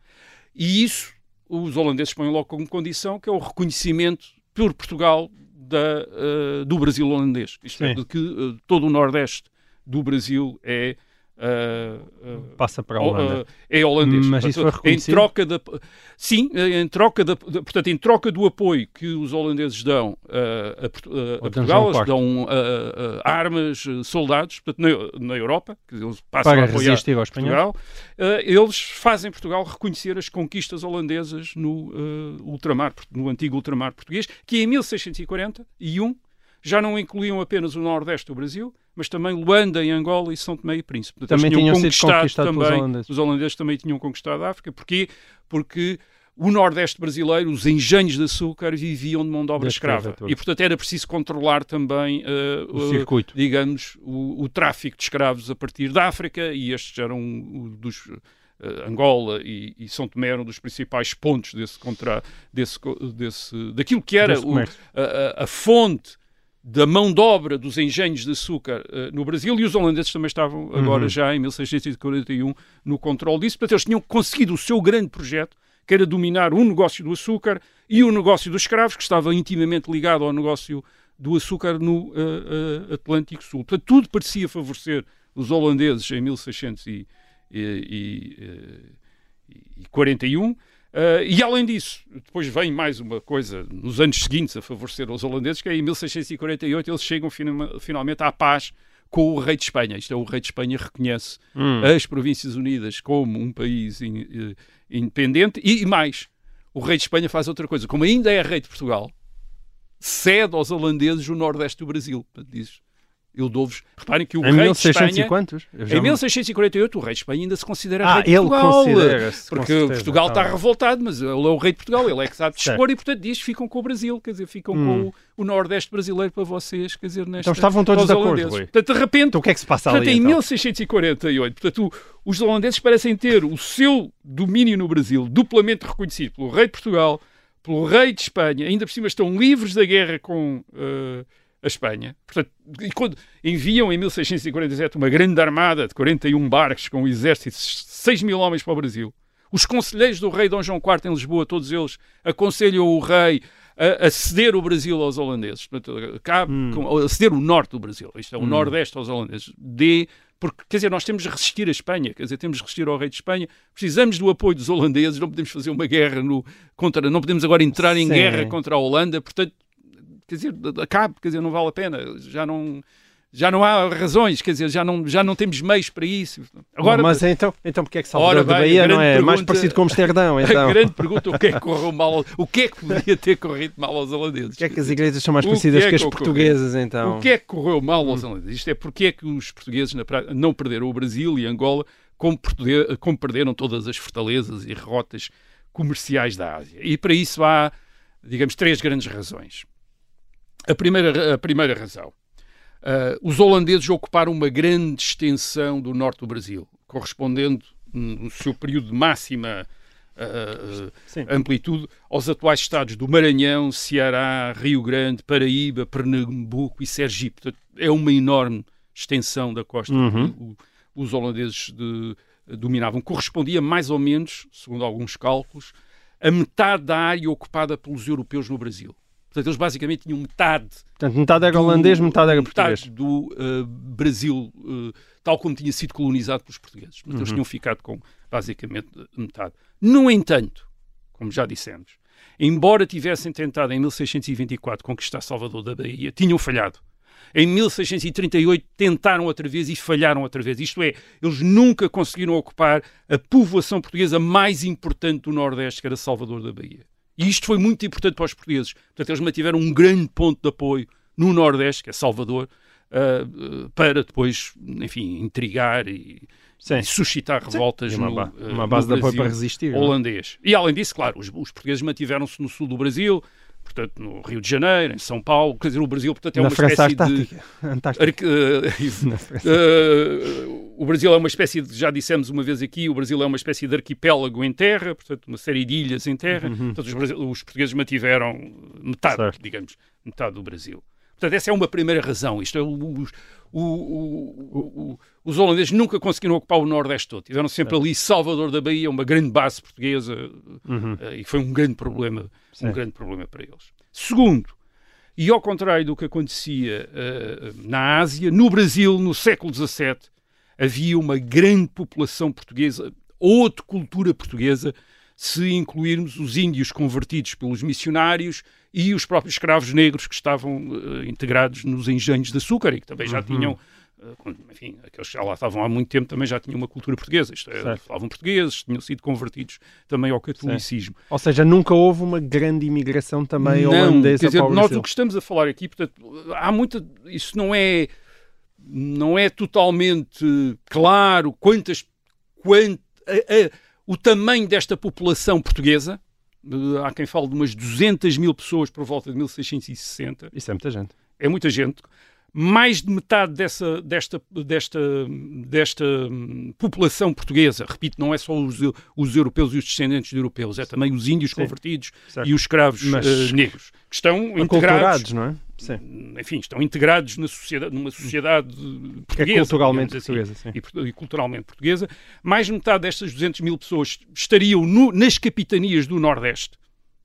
e isso os holandeses põem logo como condição, que é o reconhecimento por Portugal da, eh, do Brasil holandês. Isto é, Sim. de que eh, todo o Nordeste do Brasil é. Eh, eh, Passa para a Oh, Holanda. eh, é holandês. Mas isso foi Portanto, em reconhecido? troca da sim, eh, em troca da, da- portanto, em troca do apoio que os holandeses dão eh, a, a- Portugal, eles dão eh, eh, armas, eh, soldados, portanto, na, na Europa, que eles passam Para a apoiar resistir ao. Portugal, eh, eles fazem Portugal reconhecer as conquistas holandesas no eh, ultramar, no antigo ultramar português, que em 1641 já não incluíam apenas o nordeste do Brasil, mas também Luanda, em Angola e São Tomé e Príncipe. Portanto, Também tinham tinham conquistado também, holandeses. os holandeses também tinham conquistado a África. Porquê? Porque o Nordeste brasileiro, os engenhos de açúcar, viviam de mão de obra escrava. E, portanto, era preciso controlar também, eh, O eh, circuito. digamos, o, o tráfico de escravos a partir da África, e estes eram o- dos. eh, Angola e, e São Tomé eram dos principais pontos desse contra desse, desse daquilo que era o- a- a fonte da mão de obra dos engenhos de açúcar eh, no Brasil e os holandeses também estavam agora Uhum. já em 1641 no controle disso. Portanto, eles tinham conseguido o seu grande projeto, que era dominar o negócio do açúcar e o negócio dos escravos, que estava intimamente ligado ao negócio do açúcar no eh, eh, Atlântico Sul. Portanto, tudo parecia favorecer os holandeses em 1641. Uh, e além disso, depois vem mais uma coisa nos anos seguintes a favorecer os holandeses, que é em 1648 eles chegam finalma- finalmente à paz com o rei de Espanha. Isto é, o rei de Espanha reconhece Hum. as Províncias Unidas como um país in- eh, independente e, e mais, o rei de Espanha faz outra coisa. Como ainda é rei de Portugal, cede aos holandeses o nordeste do Brasil. Diz, eu dou-vos... Reparem que o Em rei de 1600 Espanha... e quantos? Em me- 1648 o rei de Espanha ainda se considera Ah, rei de Portugal. Porque certeza, Portugal tá está bem. revoltado, mas ele é o rei de Portugal, ele é que sabe dispor e, portanto, diz ficam com o Brasil, quer dizer, ficam Hum. com o, o Nordeste brasileiro para vocês, quer dizer, nesta, Então estavam todos de acordo. Rui. Portanto, de repente, Então o que é que se passa portanto, ali? em então? 1648, portanto, os holandeses parecem ter o seu domínio no Brasil duplamente reconhecido pelo rei de Portugal, pelo rei de Espanha, ainda por cima estão livres da guerra com eh, a Espanha. Portanto, e quando enviam em 1647 uma grande armada de 41 barcos com um exército de 6 mil homens para o Brasil, os conselheiros do rei Dom João IV em Lisboa, todos eles, aconselham o rei a, a ceder o Brasil aos holandeses. Portanto, cabe com- a ceder o norte do Brasil. Isto é, o nordeste aos holandeses. Dê, porque, quer dizer, nós temos de resistir a Espanha, quer dizer, temos de resistir ao rei de Espanha. Precisamos do apoio dos holandeses, não podemos fazer uma guerra no, contra, não podemos agora entrar em Sim. guerra contra a Holanda, portanto, quer dizer, acabe, quer dizer, não vale a pena. Já não... Já não há razões, quer dizer, já não, já não temos meios para isso. Agora, mas então, então porque é que Salvador da Bahia não é mais pergunta- parecido com Amsterdão, então? a grande pergunta o que é que correu mal, o que é que podia ter corrido mal aos holandeses? Porque é que as igrejas são mais O parecidas que é que as que portuguesas, então? O que é que correu mal aos holandeses? Isto é porque é que os portugueses prática, não perderam o Brasil e Angola como, como perderam todas as fortalezas e rotas comerciais da Ásia. E para isso há, digamos, três grandes razões. A primeira, a primeira razão. ah, os holandeses ocuparam uma grande extensão do norte do Brasil, correspondendo, hum, no seu período de máxima Sim. amplitude, aos atuais estados do Maranhão, Ceará, Rio Grande, Paraíba, Pernambuco e Sergipe. Portanto, é uma enorme extensão da costa Uhum. que o- os holandeses de- dominavam. Correspondia mais ou menos, segundo alguns cálculos, a metade da área ocupada pelos europeus no Brasil. Portanto, eles basicamente tinham metade Portanto, metade era do- holandês, metade era metade português. do uh, Brasil, uh, tal como tinha sido colonizado pelos portugueses. Portanto, Uhum. eles tinham ficado com basicamente metade. No entanto, como já dissemos, embora tivessem tentado em 1624 conquistar Salvador da Bahia, tinham falhado. Em 1638 tentaram outra vez e falharam outra vez. Isto é, eles nunca conseguiram ocupar a povoação portuguesa mais importante do Nordeste, que era Salvador da Bahia. E isto foi muito importante para os portugueses. Portanto, eles mantiveram um grande ponto de apoio no Nordeste, que é Salvador, ah, para depois, enfim, intrigar e, Sim. e suscitar revoltas E uma, no, ah, uma no base de apoio para resistir. não é? holandês. E além disso, claro, os, os portugueses mantiveram-se no sul do Brasil, portanto, no Rio de Janeiro, em São Paulo. Quer dizer, o Brasil, portanto, é Na uma França espécie de. Antártica. Antártica. eh, Na França. eh, o Brasil é uma espécie de, já dissemos uma vez aqui, o Brasil é uma espécie de arquipélago em terra, portanto, uma série de ilhas em terra. Portanto, os, os portugueses mantiveram metade, Certo. digamos, metade do Brasil. Portanto, essa é uma primeira razão. Isto é, os, o- o- o- os holandeses nunca conseguiram ocupar o Nordeste todo. Tiveram sempre ali Salvador da Bahia, uma grande base portuguesa, eh, e foi um grande problema, Sim. um grande problema para eles. Segundo, e ao contrário do que acontecia eh, na Ásia, no Brasil, no século XVII, havia uma grande população portuguesa, outra cultura portuguesa, se incluirmos os índios convertidos pelos missionários e os próprios escravos negros que estavam eh, integrados nos engenhos de açúcar e que também já Uhum. tinham, eh, enfim, aqueles que já lá estavam há muito tempo também já tinham uma cultura portuguesa, isto é, Certo. falavam portugues, tinham sido convertidos também ao catolicismo. Ou seja, nunca houve uma grande imigração também Não, holandesa quer dizer, para o nós Brasil. o que estamos a falar aqui, portanto, há muita. Isso não é. não é totalmente claro quantas, quant, a, a, o tamanho desta população portuguesa. Há quem fale de umas 200 mil pessoas por volta de 1660. Isso é muita gente. É muita gente mais de metade dessa, desta, desta, desta população portuguesa, repito, não é só os, os europeus e os descendentes de europeus, é também os índios Sim. convertidos Certo. e os escravos Mas- eh, negros, que estão integrados, não é? Sim. enfim, estão integrados na sociedade, numa sociedade Que portuguesa. é culturalmente assim, portuguesa, e, e culturalmente portuguesa. Mais de metade destas 200 mil pessoas estariam no- nas capitanias do Nordeste.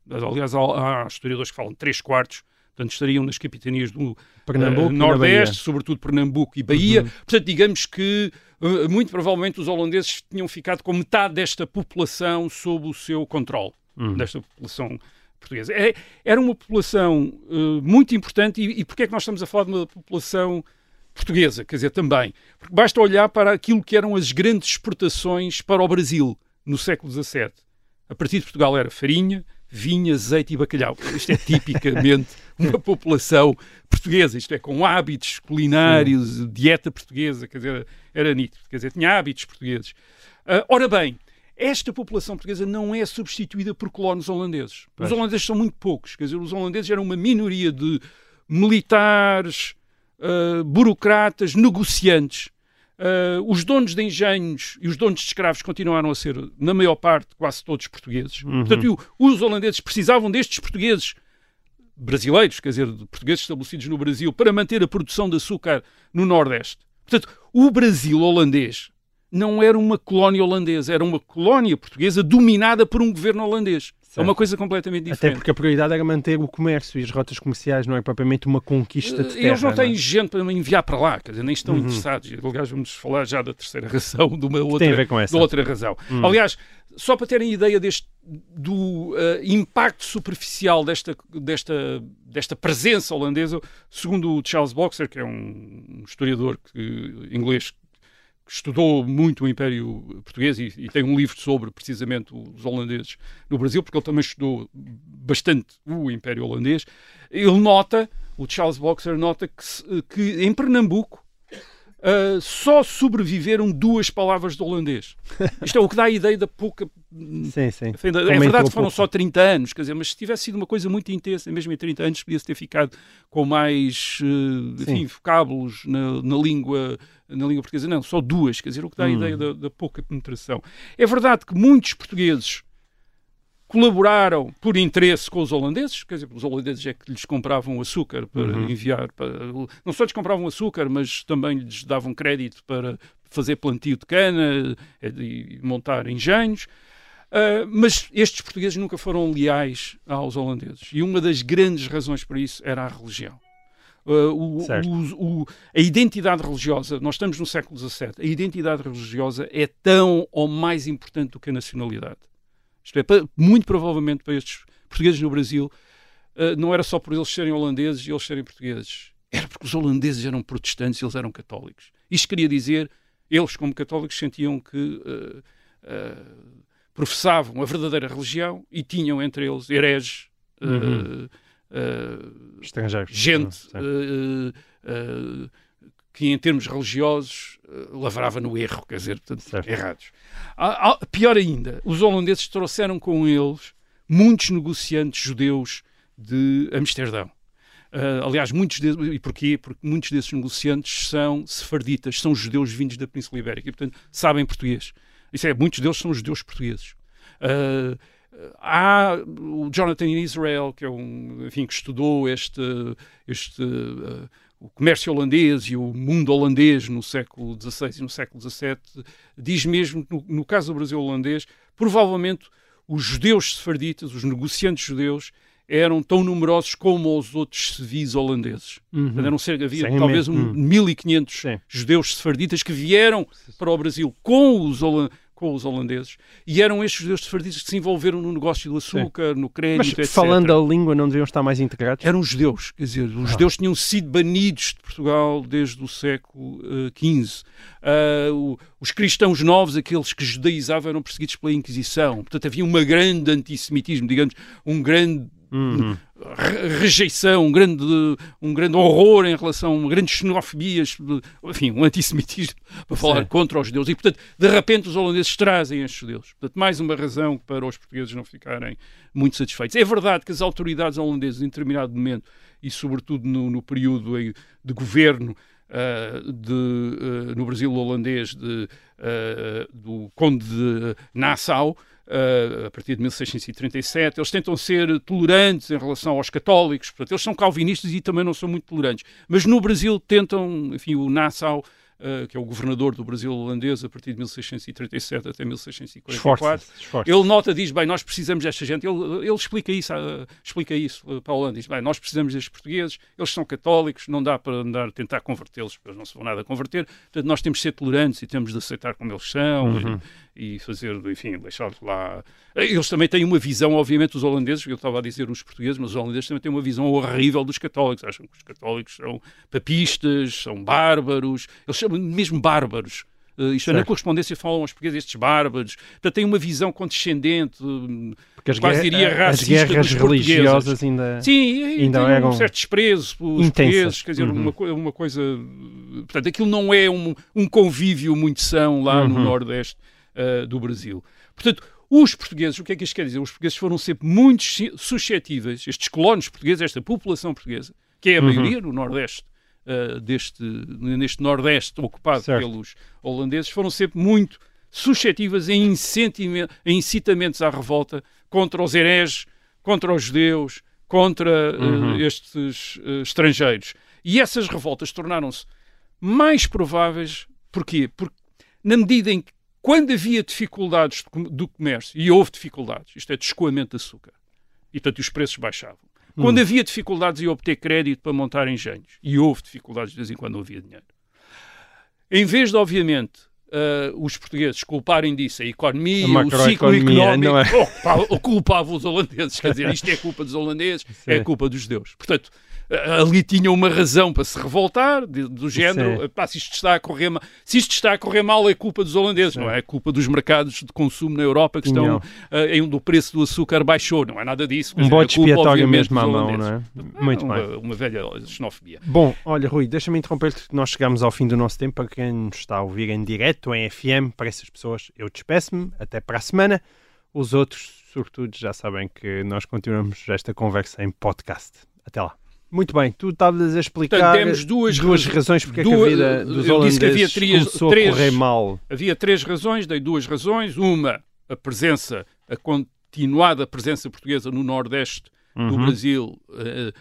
Aliás, há, há historiadores que falam de 3 quartos. Portanto, estariam nas capitanias do na Nordeste. Uhum. sobretudo Pernambuco e Bahia. Portanto, digamos que eh, muito provavelmente os holandeses tinham ficado com metade desta população sob o seu controle, Uhum. desta população portuguesa. É- era uma população eh, muito importante e, e porquê é que nós estamos a falar de uma população portuguesa? Quer dizer, também. Porque basta olhar para aquilo que eram as grandes exportações para o Brasil no século XVII. A partir de Portugal era farinha, vinho, azeite e bacalhau. Isto é tipicamente uma população portuguesa, isto é, com hábitos culinários, dieta portuguesa, quer dizer, era nítido, quer dizer, tinha hábitos portugueses. Ah, ora bem, esta população portuguesa não é substituída por colonos holandeses. Pois. Os holandeses são muito poucos, quer dizer, os holandeses eram uma minoria de militares, ah, burocratas, negociantes. Ah, os donos de engenhos e os donos de escravos continuaram a ser, na maior parte, quase todos portugueses. Portanto, e o- os holandeses precisavam destes portugueses brasileiros, quer dizer, de portugueses estabelecidos no Brasil, para manter a produção de açúcar no Nordeste. Portanto, o Brasil holandês não era uma colónia holandesa, era uma colónia portuguesa dominada por um governo holandês. É uma coisa completamente Até diferente. porque a prioridade era manter o comércio e as rotas comerciais, não é propriamente uma conquista de terra. Eles não têm é? gente para enviar para lá, quer dizer, nem estão Uhum. interessados. Aliás, vamos falar já da terceira razão, de uma outra, tem a ver com essa. Outra razão. Aliás, só para terem ideia deste, do eh, impacto superficial desta, desta, desta presença holandesa, segundo o Charles Boxer, que é um historiador que- inglês estudou muito o Império Português e, e tem um livro sobre precisamente os holandeses no Brasil, porque ele também estudou bastante o Império Holandês. Ele nota, o Charles Boxer nota que, que em Pernambuco ah, só sobreviveram duas palavras de holandês. Isto é o que dá a ideia da pouca. Sim, sim. É verdade que foram pouco. só 30 anos, quer dizer, mas se tivesse sido uma coisa muito intensa, mesmo em 30 anos, podia-se ter ficado com mais eh, enfim, vocábulos na, na língua na língua portuguesa. Não, só duas, quer dizer, o que dá a Hum. ideia da, da pouca penetração. É verdade que muitos portugueses colaboraram por interesse com os holandeses, quer dizer, os holandeses é que lhes compravam açúcar para Uhum. enviar, para, não só lhes compravam açúcar, mas também lhes davam crédito para fazer plantio de cana eh, e montar engenhos. Uh, mas estes portugueses nunca foram leais aos holandeses. E uma das grandes razões para isso era a religião. Uh, o- o- o- a identidade religiosa, nós estamos no século XVII, a identidade religiosa é tão ou mais importante do que a nacionalidade. Isto é, muito provavelmente para estes portugueses no Brasil, uh, não era só por eles serem holandeses e eles serem portugueses. Era porque os holandeses eram protestantes e eles eram católicos. Isto queria dizer, eles como católicos sentiam que uh, uh, professavam a verdadeira religião e tinham entre eles hereges, uh, Uhum. uh, Estrangeiros. gente que em termos religiosos uh, lavrava no erro, quer dizer, portanto, Certo. errados. Pior ainda, os holandeses trouxeram com eles muitos negociantes judeus de Amsterdão. Uh, aliás, muitos deles, e porquê? Porque muitos desses negociantes são sefarditas, são judeus vindos da Península Ibérica e, portanto, sabem português. Isso é, muitos deles são judeus portugueses. Uh, há o Jonathan Israel, que é um, enfim, que estudou este, este uh, o comércio holandês e o mundo holandês no século XVI e no século XVII, diz mesmo que no, no caso do Brasil holandês, provavelmente os judeus sefarditas, os negociantes judeus, eram tão numerosos como os outros civis holandeses. Uhum. Portanto, eram cerca, havia Sem talvez um, hum. 1500 Sim. judeus sefarditas que vieram para o Brasil com os, com os holandeses e eram estes judeus sefarditas que se envolveram no negócio do açúcar, no Mas crédito, etc. falando a língua, não deviam estar mais integrados? Eram judeus, quer dizer, os judeus tinham sido banidos de Portugal desde o século XV. Ah, o- os cristãos novos, aqueles que judaizavam, eram perseguidos pela Inquisição. Portanto, havia um grande antissemitismo, digamos, um grande Uhum. re- rejeição, um grande, um grande horror em relação, uma grande xenofobia, enfim, um antissemitismo para falar contra os judeus. E, portanto, de repente os holandeses trazem estes judeus. Portanto, mais uma razão para os portugueses não ficarem muito satisfeitos. É verdade que as autoridades holandesas, em determinado momento, e sobretudo no, no período de governo ah, de, ah, no Brasil holandês de, ah, do Conde de Nassau, ah, a partir de 1637, eles tentam ser tolerantes em relação aos católicos, portanto, eles são calvinistas e também não são muito tolerantes. Mas no Brasil tentam, enfim, o Nassau, ah, que é o governador do Brasil holandês, a partir de 1637 até 1644, Esforça-se. esforça ele nota, diz, bem, nós precisamos desta gente. Ele, ele explica isso, ah, explica isso ah, para a Holanda. Diz, bem, nós precisamos destes portugueses, eles são católicos, não dá para andar tentar convertê-los, eles não se vão nada converter. Portanto, nós temos de ser tolerantes e temos de aceitar como eles são e, e fazer, enfim, deixá-los lá. Eles também têm uma visão, obviamente, os holandeses, eu estava a dizer os portugueses, mas os holandeses também têm uma visão horrível dos católicos. Acham que os católicos são papistas, são bárbaros, eles chamam mesmo bárbaros. Uh, isto é, na correspondência falam aos portugueses estes bárbaros. Portanto, têm uma visão condescendente, Porque as, quase diria as racista guerras dos portugueses. religiosas ainda. Sim, Ainda tem eram um certo desprezo pelos intensas. portugueses, quer dizer, Uhum. uma, uma coisa... Portanto, aquilo não é um, um convívio muito são lá no Uhum. Nordeste uh, do Brasil. Portanto, os portugueses, o que é que isto quer dizer? Os portugueses foram sempre muito suscetíveis, estes colonos portugueses, esta população portuguesa, que é a Uhum. maioria no Nordeste, uh, deste, neste Nordeste ocupado Certo. pelos holandeses, foram sempre muito suscetíveis em, incentime- em incitamentos à revolta contra os hereges, contra os judeus, contra uh, Uhum. estes uh, estrangeiros. E essas revoltas tornaram-se mais prováveis, porquê? Porque na medida em que, quando havia dificuldades do comércio, e houve dificuldades, isto é, de escoamento de açúcar, e portanto os preços baixavam. Quando havia dificuldades em obter crédito para montar engenhos, e houve dificuldades de vez em quando não havia dinheiro, em vez de, obviamente, ah, os portugueses culparem disso a economia, A o ciclo macroeconomia, económico, é? culpavam os holandeses. Quer dizer, isto é culpa dos holandeses, é Sim. culpa dos judeus. Portanto, ali tinham uma razão para se revoltar, de- do género, Sim. pá, se isto está a correr mal, se isto está a correr mal é culpa dos holandeses, não é? É culpa dos mercados de consumo na Europa que estão ah, em onde o preço do açúcar baixou, não é nada disso. Um é culpa, expiatório mesmo à mão, não é? Muito uma, bem. Uma velha xenofobia. Bom, olha, Rui, deixa-me interromper-te nós chegamos ao fim do nosso tempo. Para quem nos está a ouvir em direto, em FM, para essas pessoas, eu despeço-me. Até para a semana. Os outros, sobretudo, já sabem que nós continuamos esta conversa em podcast. Até lá. Muito bem, tu estavas a explicar Portanto, temos duas duas raz- razões porque é que a duas- vida dos que havia holandeses três- começou três- a correr mal. Havia três razões, dei duas razões. Uma, a presença, a continuada presença portuguesa no Nordeste do Uhum. Brasil, eh,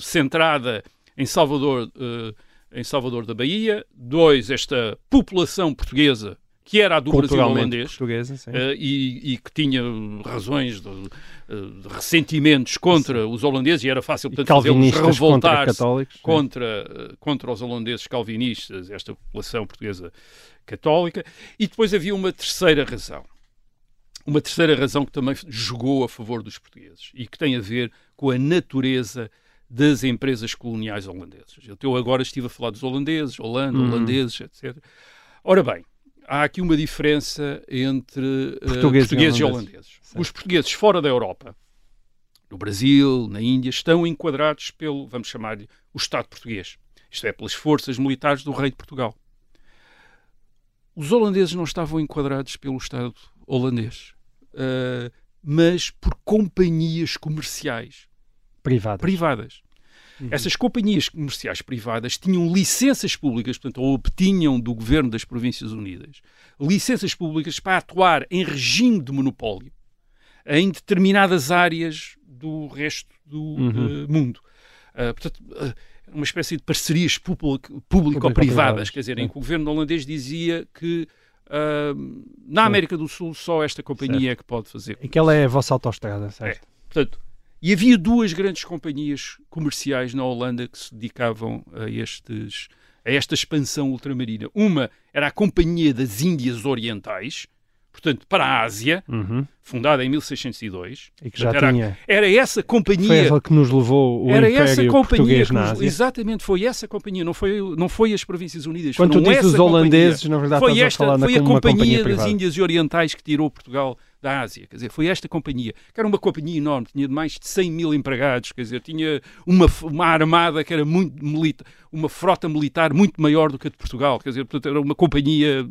centrada em Salvador, eh, em Salvador da Bahia. Dois, esta população portuguesa, que era a do Brasil holandês. sim. eh, e, e que tinha razões de, eh, de ressentimentos contra os holandeses e era fácil, portanto, fazê-los calvinistas contra sim. contra, eh, contra os holandeses calvinistas, esta população portuguesa católica. E depois havia uma terceira razão. Uma terceira razão que também jogou a favor dos portugueses e que tem a ver com a natureza das empresas coloniais holandesas. Eu agora estive a falar dos holandeses, Holanda, Uhum. holandeses, etc. Ora bem, há aqui uma diferença entre eh, Portugueses e portugueses e holandeses. holandeses. Certo. Os portugueses fora da Europa, no Brasil, na Índia, estão enquadrados pelo, vamos chamar-lhe, o Estado português. Isto é, pelas forças militares do rei de Portugal. Os holandeses não estavam enquadrados pelo Estado holandês, ah, mas por companhias comerciais Privada. privadas. Uhum. Essas companhias comerciais privadas tinham licenças públicas, portanto, ou obtinham do governo das Províncias Unidas licenças públicas para atuar em regime de monopólio em determinadas áreas do resto do Uhum. eh, mundo. Ah, portanto, ah, uma espécie de parcerias público- Público-privadas, quer dizer, em que o governo holandês dizia que ah, na. América do Sul só esta companhia é que pode fazer Aquela é a vossa autoestrada, certo? Portanto, e havia duas grandes companhias comerciais na Holanda que se dedicavam a, estes, a esta expansão ultramarina. Uma era a Companhia das Índias Orientais, portanto, para a Ásia, Uhum. fundada em 1602. E que já Portanto, era, tinha. era essa Foi companhia. ela que nos levou o Era Império essa companhia na Ásia. exatamente foi essa companhia, não foi, não foi as Províncias Unidas. Quando tu dizes os essa companhia. holandeses, na verdade foi estás esta, a falar foi a companhia, companhia das. Índias Orientais que tirou Portugal da Ásia. Quer dizer, foi esta companhia, que era uma companhia enorme, tinha mais de 100 mil empregados, quer dizer, tinha uma, uma armada que era muito militar, uma frota militar muito maior do que a de Portugal. Quer dizer, portanto, era uma companhia,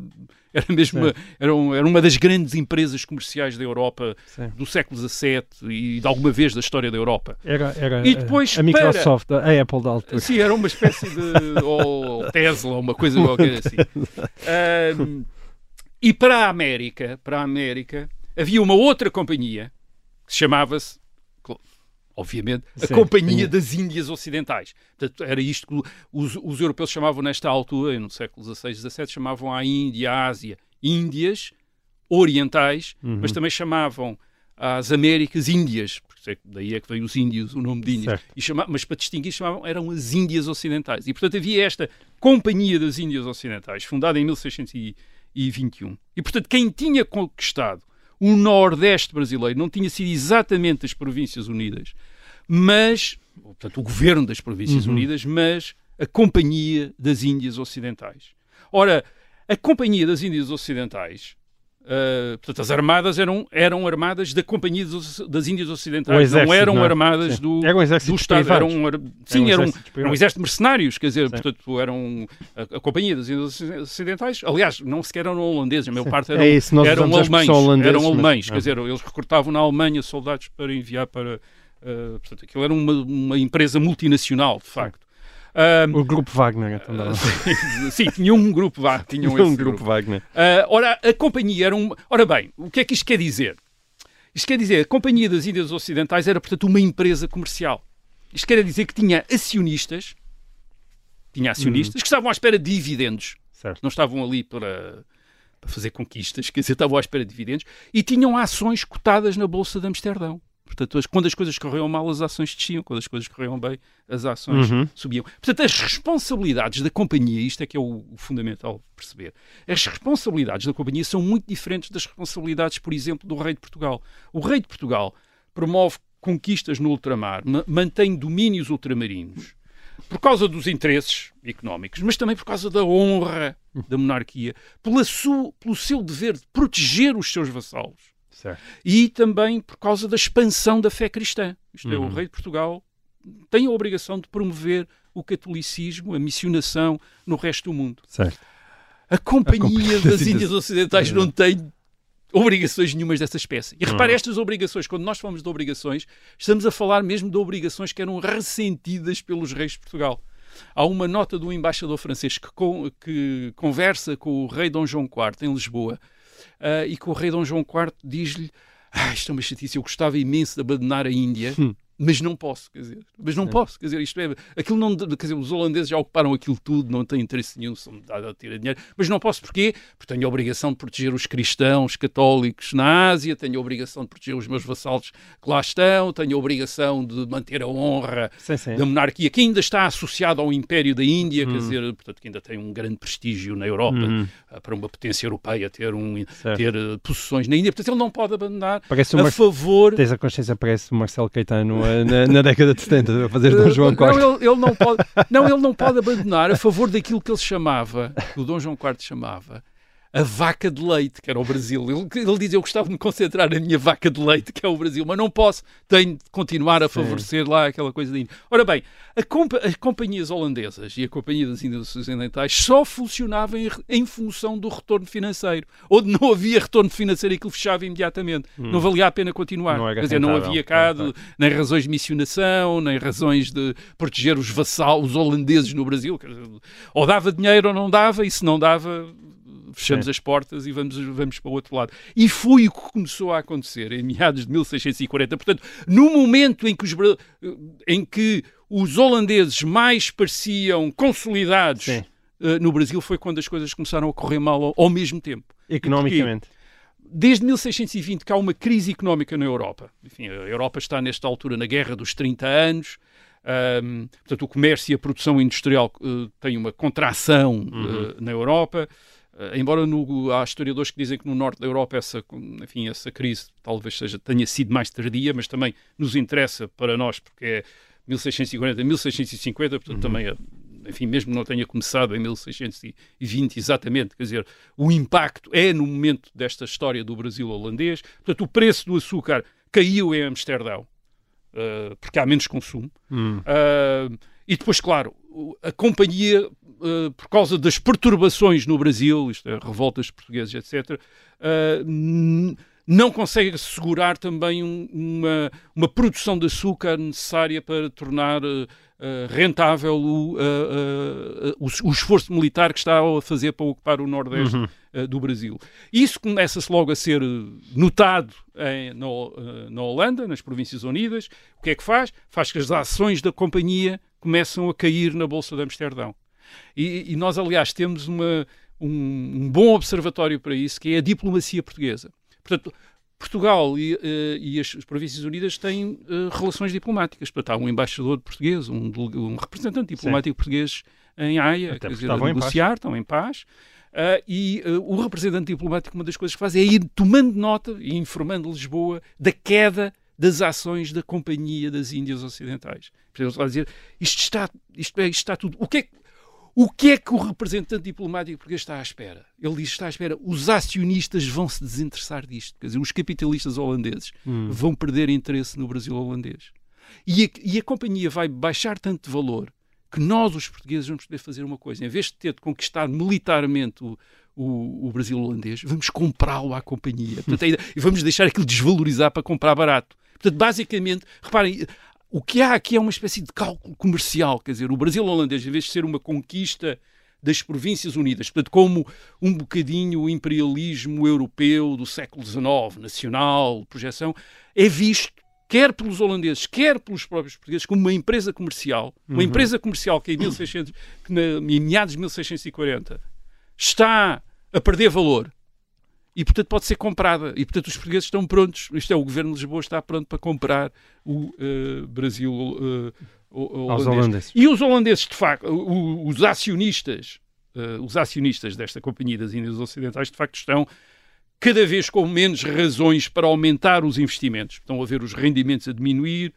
era mesmo uma, era, um, era uma das grandes empresas comerciais da Europa Sim. do século XVII e de alguma vez da história da Europa. Era, era E depois a Microsoft, a Apple da altura. Sim, era uma espécie de. ou Tesla, uma coisa qualquer assim. Ahm, e para a América, para a América, havia uma outra companhia que se chamava-se, obviamente, a Sim, Companhia das Índias Ocidentais. Portanto, era isto que os, os europeus chamavam nesta altura, no século XVI, XVII, chamavam a Índia, a Ásia, Índias orientais, Uhum. mas também chamavam às Américas Índias, porque que- daí é que veio os índios, o nome de Índias. Certo. E chama- mas para distinguir chamavam, eram as Índias Ocidentais. E portanto havia esta Companhia das Índias Ocidentais, fundada em 1621. E portanto quem tinha conquistado o Nordeste brasileiro não tinha sido exatamente as Províncias Unidas, mas, portanto, o governo das Províncias Unidas, mas a Companhia das Índias Ocidentais. Ora, a Companhia das Índias Ocidentais, ah, portanto, as armadas eram, eram armadas da Companhia dos- das Índias Ocidentais, exército, não eram não é? armadas Sim. do, Era um do Estado. Eram, sim, um eram, exército um exército de mercenários, quer dizer, Sim. portanto, eram a, a Companhia das Índias Ocidentais. Aliás, não sequer eram holandeses, a maior parte eram, É isso, eram alemães. eram mas- alemães, Ah. quer dizer, eles recrutavam na Alemanha soldados para enviar para. ah, portanto, aquilo era uma, uma empresa multinacional, de facto. Ah, O grupo Wagner, então, não. sim, tinha um grupo, vá, tinham um esse grupo Wagner. ah, ora, a companhia era um. Ora bem, o que é que isto quer dizer? Isto quer dizer, a Companhia das Índias Ocidentais era, portanto, uma empresa comercial. Isto quer dizer que tinha acionistas, tinha acionistas que estavam à espera de dividendos, Certo. não estavam ali para, para fazer conquistas, quer dizer, estavam à espera de dividendos, e tinham ações cotadas na Bolsa de Amsterdão. Portanto, quando as coisas corriam mal, as ações desciam, quando as coisas corriam bem, as ações Uhum. subiam. Portanto, as responsabilidades da companhia, isto é que é o, o fundamental perceber, as responsabilidades da companhia são muito diferentes das responsabilidades, por exemplo, do rei de Portugal. O rei de Portugal promove conquistas no ultramar, ma- mantém domínios ultramarinos, por causa dos interesses económicos, mas também por causa da honra da monarquia, pela su- pelo seu dever de proteger os seus vassalos Certo. e também por causa da expansão da fé cristã. Isto é, o Uhum. rei de Portugal tem a obrigação de promover o catolicismo, a missionação no resto do mundo. Certo. A Companhia Companhia das Índias Ocidentais não tem obrigações nenhumas dessa espécie. E repare, Uhum. estas obrigações, quando nós falamos de obrigações, estamos a falar mesmo de obrigações que eram ressentidas pelos reis de Portugal. Há uma nota do embaixador francês que, con- que conversa com o rei Dom João IV em Lisboa ah, e que o rei Dom João IV diz-lhe ah, isto é uma chatice, eu gostava imenso de abandonar a Índia, mas não posso, quer dizer, mas não posso, quer dizer, isto é, aquilo não, quer dizer, os holandeses já ocuparam aquilo tudo, não têm interesse nenhum, são dados a tirar dinheiro, mas não posso porquê? Porque tenho a obrigação de proteger os cristãos católicos na Ásia, tenho a obrigação de proteger os meus vassalos que lá estão, tenho a obrigação de manter a honra Sim, sim. da monarquia, que ainda está associada ao Império da Índia, Hum. quer dizer, portanto, que ainda tem um grande prestígio na Europa, Uhum. ah, para uma potência europeia ter, um, Certo. ter eh, possessões na Índia, portanto, ele não pode abandonar Parece a Mar... favor Tens a consciência, parece o Marcelo Caetano na, na década de 70 a fazer Dom João não, IV. ele, ele não pode, não, ele não pode abandonar a favor daquilo que ele chamava, que o Dom João IV chamava, a vaca de leite, que era o Brasil. Ele, ele diz: Eu gostava de me concentrar na minha vaca de leite, que é o Brasil, mas não posso, tenho de continuar a Sim. favorecer lá aquela coisa da Índia. Ora bem, as companhias holandesas e a Companhia das Índias Ocidentais só funcionavam em, em função do retorno financeiro. Onde não havia retorno financeiro, aquilo fechava imediatamente. Não valia a pena continuar. Hum. Não era Quer dizer, não havia cá Claro, de- nem razões de missionação, nem razões de proteger os vassalos, os holandeses no Brasil. Dizer, Ou dava dinheiro ou não dava, e se não dava, fechamos Sim. as portas e vamos, vamos para o outro lado. E foi o que começou a acontecer em meados de 1640. Portanto, no momento em que os, em que os holandeses mais pareciam consolidados Sim. eh, no Brasil, foi quando as coisas começaram a correr mal ao, ao mesmo tempo. Economicamente. Desde 1620 que há uma crise económica na Europa. Enfim, a Europa está nesta altura na guerra dos 30 anos. Ahm, portanto, o comércio e a produção industrial eh, têm uma contração eh, na Europa. Eh, embora no- há historiadores que dizem que no norte da Europa essa, enfim, essa crise talvez seja, tenha sido mais tardia, mas também nos interessa para nós, porque é 1640, 1650, portanto também é enfim, mesmo que não tenha começado em 1620 exatamente, quer dizer, o impacto é no momento desta história do Brasil holandês. Portanto, o preço do açúcar caiu em Amsterdão, uh, porque há menos consumo. Uh, e depois, claro, a companhia, uh, por causa das perturbações no Brasil, isto é, revoltas portuguesas, etc., não consegue assegurar também um, uma, uma produção de açúcar necessária para tornar uh, rentável o, uh, uh, o, o, esforço militar que está a fazer para ocupar o Nordeste uhum. do Brasil. Isso começa-se logo a ser notado em, no, na Holanda, nas Províncias Unidas. O que é que faz? Faz que as ações da companhia começam a cair na Bolsa de Amsterdão. E, e nós, aliás, temos uma, um, um bom observatório para isso, que é a diplomacia portuguesa. Portanto, Portugal e, uh, e, as Províncias Unidas têm uh, relações diplomáticas. Portanto, há um embaixador português, um, um representante diplomático Sim. português em Haia, Até quer dizer, a negociar, em estão em paz. Uh, e o representante diplomático, uma das coisas que faz é ir tomando nota e informando Lisboa da queda das ações da Companhia das Índias Ocidentais. Portanto, ele dizer, isto está, isto, é, isto está tudo. O que é o que é que o representante diplomático português está à espera? Ele diz: está à espera, os acionistas vão se desinteressar disto. Quer dizer, os capitalistas holandeses hum. vão perder interesse no Brasil holandês. E a, e a companhia vai baixar tanto de valor que nós, os portugueses, vamos poder fazer uma coisa. Em vez de ter de conquistar militarmente o, o, o Brasil holandês, vamos comprá-lo à companhia. Portanto, e vamos deixar aquilo desvalorizar para comprar barato. Portanto, basicamente, reparem, o que há aqui é uma espécie de cálculo comercial, quer dizer, o Brasil holandês, em vez de ser uma conquista das Províncias Unidas, portanto, como um bocadinho o imperialismo europeu do século XIX, nacional, projeção, é visto quer pelos holandeses, quer pelos próprios portugueses, como uma empresa comercial, uma uhum. empresa comercial que em, 1600, que na, em meados de 1640 está a perder valor e, portanto, pode ser comprada. E, portanto, os portugueses estão prontos. Isto é, o governo de Lisboa está pronto para comprar o uh, Brasil uh, holandês. holandeses. E os holandeses, de facto, os acionistas, uh, os acionistas desta Companhia das Índias Ocidentais, de facto, estão cada vez com menos razões para aumentar os investimentos. Estão a ver os rendimentos a diminuir,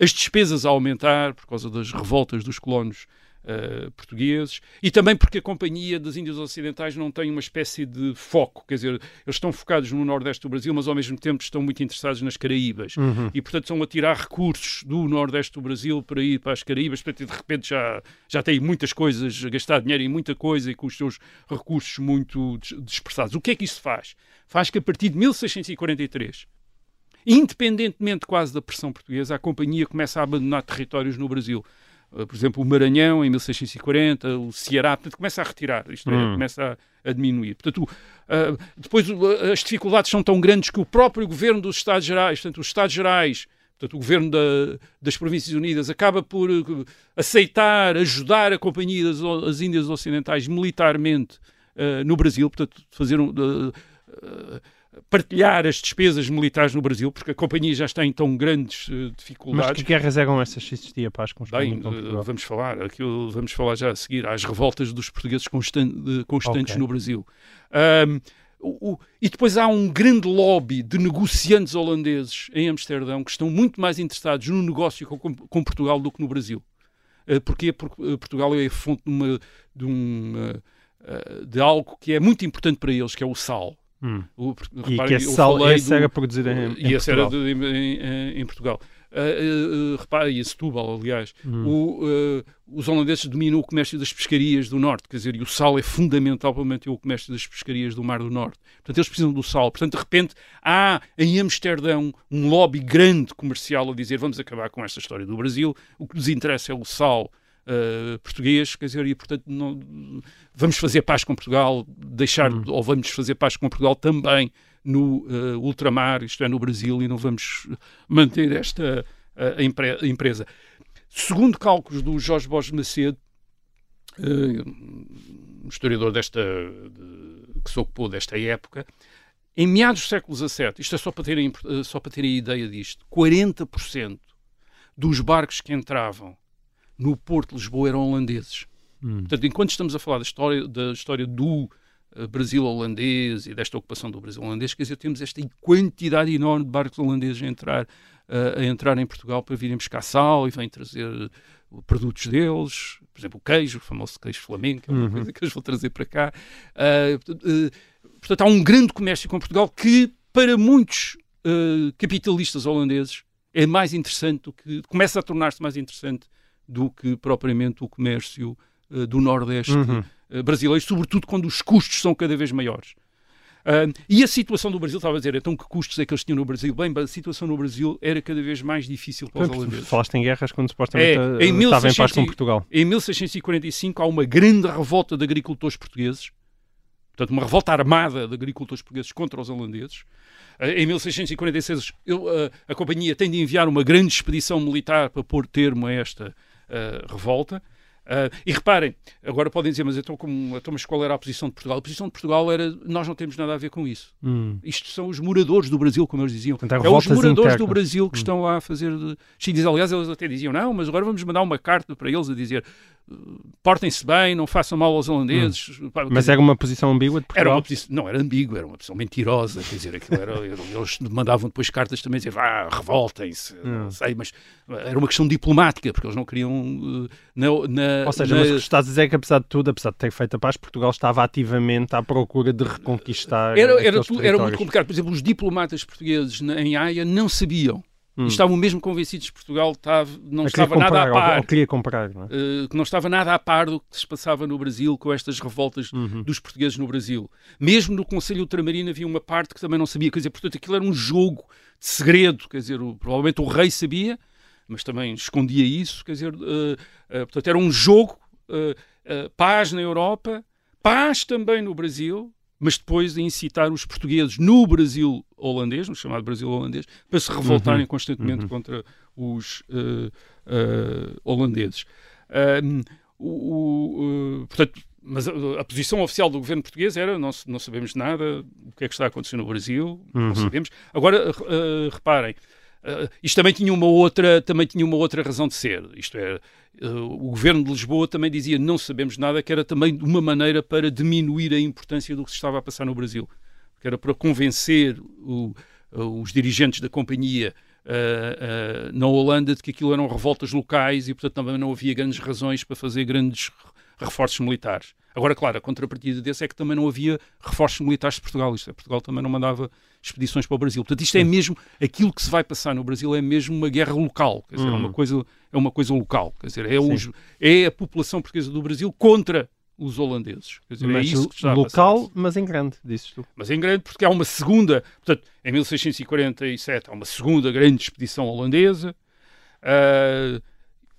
as despesas a aumentar por causa das revoltas dos colonos uh, portugueses e também porque a Companhia das Índias Ocidentais não tem uma espécie de foco, quer dizer, eles estão focados no Nordeste do Brasil, mas ao mesmo tempo estão muito interessados nas Caraíbas uhum. e, portanto, estão a tirar recursos do Nordeste do Brasil para ir para as Caraíbas, portanto, de repente já, já têm muitas coisas, gastar dinheiro em muita coisa e com os seus recursos muito dispersados. O que é que isso faz? Faz que a partir de 1643 independentemente quase da pressão portuguesa, a companhia começa a abandonar territórios no Brasil. Eh, por exemplo, o Maranhão em 1640, o Ceará, portanto, começa a retirar, isto é, hum. começa a, a, diminuir. Portanto, uh, depois uh, as dificuldades são tão grandes que o próprio governo dos Estados Gerais, portanto, os Estados Gerais, portanto, o governo da, das Províncias Unidas, acaba por uh, aceitar, ajudar a Companhia das, das Índias Ocidentais militarmente no Brasil, portanto, fazer um partilhar as despesas militares no Brasil, porque a companhia já está em tão grandes uh, dificuldades. Mas que guerras eram essas se existia paz com os Bem, uh, vamos falar, aquilo vamos falar já a seguir, às revoltas dos portugueses constan constantes okay. no Brasil. Um, o, o, e depois há um grande lobby de negociantes holandeses em Amsterdão que estão muito mais interessados no negócio com, com Portugal do que no Brasil. Uh, Porque Portugal é a fonte de, uma, de, um, de algo que é muito importante para eles, que é o sal. Hum. O, e que esse, sal, esse era produzido em, em e Portugal. de, em, em, Portugal. Uh, uh, repara, e Setúbal, aliás, hum. o, uh, os holandeses dominam o comércio das pescarias do Norte, quer dizer, e o sal é fundamental para manter o comércio das pescarias do Mar do Norte. Portanto, eles precisam do sal. Portanto, de repente, há em Amsterdão um lobby grande comercial a dizer vamos acabar com esta história do Brasil, o que nos interessa é o sal uh, português, quer dizer, e portanto não, vamos fazer paz com Portugal, deixar, hum. ou vamos fazer paz com Portugal também no uh, ultramar, isto é, no Brasil, e não vamos manter esta uh, empre empresa. Segundo cálculos do Jorge Borges Macedo, uh, historiador desta, de, que se ocupou desta época, em meados do século XVII, isto é só para terem, só para terem ideia disto, 40% dos barcos que entravam no Porto de Lisboa eram holandeses. Hum. Portanto, enquanto estamos a falar da história, da história do, eh, Brasil holandês e desta ocupação do Brasil holandês, quer dizer, temos esta quantidade enorme de barcos holandeses a entrar, uh, a entrar em Portugal para virem buscar sal e vêm trazer uh, produtos deles, por exemplo, o queijo, o famoso queijo flamengo, que é uma Uhum. coisa que eles vão trazer para cá. Uh, portanto, uh, há um grande comércio com Portugal que, para muitos uh, capitalistas holandeses, é mais interessante do que começa a tornar-se mais interessante do que propriamente o comércio uh, do Nordeste Uhum. uh, brasileiro, sobretudo quando os custos são cada vez maiores. Uh, e a situação do Brasil, estava a dizer, então que custos é que eles tinham no Brasil? Bem, a situação no Brasil era cada vez mais difícil para os holandeses. Falaste em guerras quando supostamente É, eh, em estava em paz 1600 com Portugal. Em 1645 há uma grande revolta de agricultores portugueses, portanto, uma revolta armada de agricultores portugueses contra os holandeses. Eh, Em 1646, eu, eh, a companhia tem de enviar uma grande expedição militar para pôr termo a esta eh, Eh, e reparem, agora podem dizer, mas então, como, então, mas qual era a posição de Portugal? A posição de Portugal era, nós não temos nada a ver com isso. Hum. Isto são os moradores do Brasil, como eles diziam. Portanto, é os moradores do internas. Brasil que Hum. estão lá a fazer de... Sim, aliás, eles até diziam, não, mas agora vamos mandar uma carta para eles a dizer "Uh, portem-se bem, não façam mal aos holandeses. Quer Mas era uma posição ambígua de era Portugal? uma posição, não, era ambígua, era uma posição mentirosa, quer dizer, aquilo era, eles mandavam depois cartas também a dizer, vá, revoltem-se, Hum. não sei, mas era uma questão diplomática, porque eles não queriam, uh, na, na- Ou seja, na- mas o que estás a dizer é que apesar de tudo, apesar de ter feito a paz, Portugal estava ativamente à procura de reconquistar Era, era, era muito complicado. Por exemplo, os diplomatas portugueses na- em Haia não sabiam. Hum. Estavam mesmo convencidos que Portugal estava, não estava nada comprar, a ou- par. Ou, queria comprar, não é? eh, que não estava nada a par do que se passava no Brasil com estas revoltas Uhum. dos portugueses no Brasil. Mesmo no Conselho Ultramarino havia uma parte que também não sabia. Quer dizer, portanto, aquilo era um jogo de segredo. Quer dizer, o- provavelmente o rei sabia, mas também escondia isso. Quer dizer, eh, eh, portanto, era um jogo, eh, paz na Europa, paz também no Brasil, mas depois de incitar os portugueses no Brasil holandês, no chamado Brasil holandês, para se revoltarem Uhum. constantemente Uhum. contra os holandeses. O, o, portanto, mas a, posição oficial do governo português era não, não sabemos nada o que é que está a acontecer no Brasil, Uhum. não sabemos. Agora, eh, reparem, eh, isto também tinha uma outra também tinha uma outra razão de ser. Isto é, eh, o governo de Lisboa também dizia não sabemos nada, que era também uma maneira para diminuir a importância do que se estava a passar no Brasil, que era para convencer o- os dirigentes da companhia eh, eh, na Holanda de que aquilo eram revoltas locais e, portanto, também não havia grandes razões para fazer grandes reforços militares. Agora, claro, a contrapartida desse é que também não havia reforços militares de Portugal. Isto é, Portugal também não mandava expedições para o Brasil. Portanto, isto é mesmo, aquilo que se vai passar no Brasil é mesmo uma guerra local. Quer dizer, é, Hum. uma coisa, é uma coisa local. Quer dizer, é, os, é a população portuguesa do Brasil contra os holandeses. Quer dizer, é Mas isso que está a local, mas em grande, dizes tu. Mas em grande, porque há uma segunda, portanto, em 1647 há uma segunda grande expedição holandesa ah,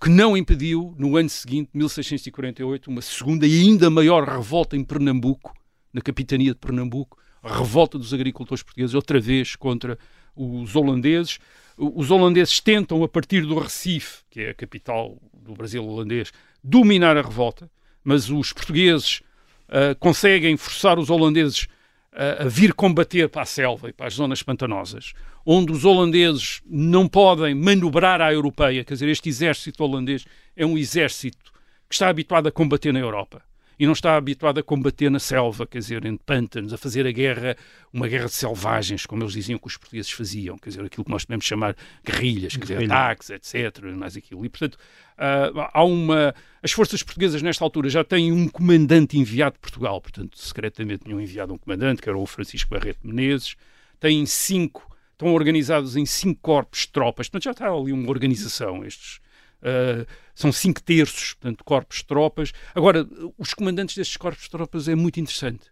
que não impediu, no ano seguinte, 1648, uma segunda e ainda maior revolta em Pernambuco, na capitania de Pernambuco, a revolta dos agricultores portugueses, outra vez contra os holandeses. Os holandeses tentam, a partir do Recife, que é a capital do Brasil holandês, dominar a revolta, mas os portugueses ah, conseguem forçar os holandeses a, a vir combater para a selva e para as zonas pantanosas, onde os holandeses não podem manobrar à europeia, quer dizer, este exército holandês é um exército que está habituado a combater na Europa e não está habituado a combater na selva, quer dizer, em pântanos, a fazer a guerra, uma guerra de selvagens, como eles diziam que os portugueses faziam, quer dizer, aquilo que nós podemos chamar guerrilhas, quer dizer, ataques, etc, mais aquilo. E, portanto, ah, há uma... As forças portuguesas, nesta altura, já têm um comandante enviado de Portugal, portanto, secretamente tinham enviado um comandante, que era o Francisco Barreto Menezes, têm cinco, estão organizados em cinco corpos de tropas, portanto, já está ali uma organização, estes... ah, são cinco terços, portanto, corpos de tropas. Agora, os comandantes destes corpos de tropas é muito interessante.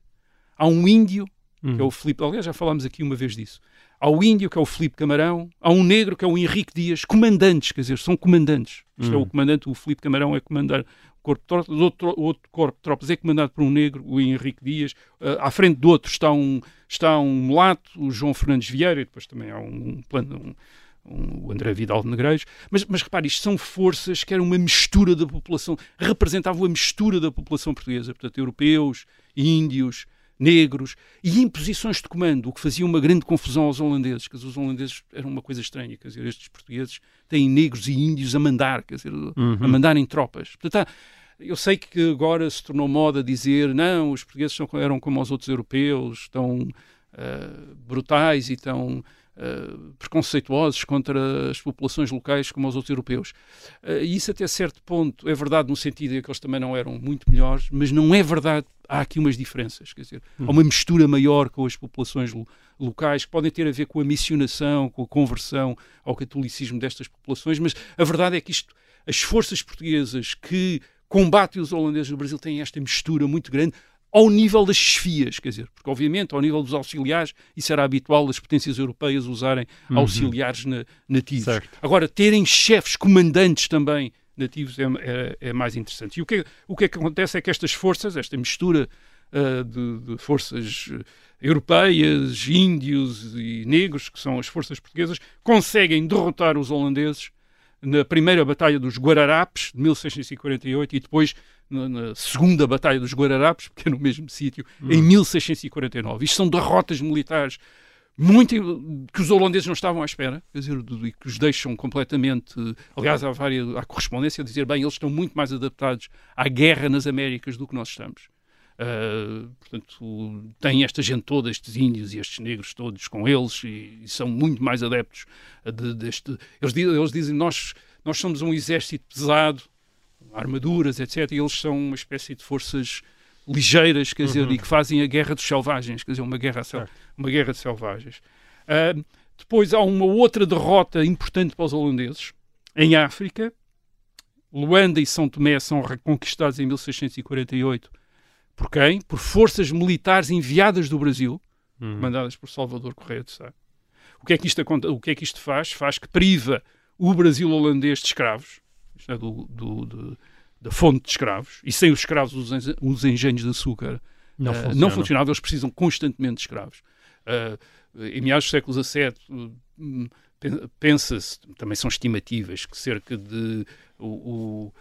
Há um índio, que é o Filipe, aliás, já falámos aqui uma vez disso. Há o índio, que é o Filipe Camarão, há um negro, que é o Henrique Dias, comandantes, quer dizer, são comandantes. Isto é o comandante, o Filipe Camarão é comandar o corpo de tropas, outro, outro corpo de tropas é comandado por um negro, o Henrique Dias. Ah, à frente do outro está um, está um mulato, o João Fernandes Vieira, e depois também há um plano, um, um- o André Vidal de Negreiros. Mas, mas repare, isto são forças que eram uma mistura da população, representavam a mistura da população portuguesa, portanto, europeus, índios, negros, e em posições de comando, o que fazia uma grande confusão aos holandeses, que os holandeses eram uma coisa estranha, quer dizer, estes portugueses têm negros e índios a mandar, quer dizer, Uhum. a mandar em tropas. Portanto, há- eu sei que agora se tornou moda dizer não, os portugueses são, eram como os outros europeus, tão uh, brutais e tão uh, preconceituosos contra as populações locais como os outros europeus. Uh, e isso até certo ponto é verdade no sentido de que eles também não eram muito melhores, mas não é verdade. Há aqui umas diferenças, quer dizer, há uma mistura maior com as populações lo locais que podem ter a ver com a missionação, com a conversão ao catolicismo destas populações, mas a verdade é que isto, as forças portuguesas que combatem os holandeses no Brasil têm esta mistura muito grande ao nível das chefias, quer dizer, porque obviamente ao nível dos auxiliares isso era habitual as potências europeias usarem Uhum. auxiliares na, nativos. Certo. Agora, terem chefes, comandantes também nativos é, é- é mais interessante. E o que, o que é que acontece é que estas forças, esta mistura ah, de, de forças eh, europeias, índios e negros, que são as forças portuguesas, conseguem derrotar os holandeses na primeira Batalha dos Guararapes, de 1648, e depois na, segunda Batalha dos Guararapes, porque é no mesmo sítio, em 1649. Isto são derrotas militares muito que os holandeses não estavam à espera, quer dizer, e que os deixam completamente. Aliás, há, várias, há correspondência a dizer, bem, eles estão muito mais adaptados à guerra nas Américas do que nós estamos. Ah, portanto, têm esta gente toda, estes índios e estes negros todos com eles, e, e são muito mais adeptos de- deste. Eles, eles dizem, nós, nós somos um exército pesado, armaduras, etc. E eles são uma espécie de forças ligeiras, quer dizer, e que fazem a guerra dos selvagens, quer dizer, uma guerra, sel- uma guerra de selvagens. Ah, depois há uma outra derrota importante para os holandeses, em África. Luanda e São Tomé são reconquistados em 1648. Por quem? Por forças militares enviadas do Brasil, mandadas por Salvador Correia de Sá. O que, é que isto, o que é que isto faz? Faz que priva o Brasil holandês de escravos, é, do, do- da fonte de escravos, e sem os escravos os, os engenhos de açúcar Não eh, funciona. não funcionavam, eles precisam constantemente de escravos. Eh, em meados do século XVII, hum, pen- pensa-se, também são estimativas, que cerca de o, o,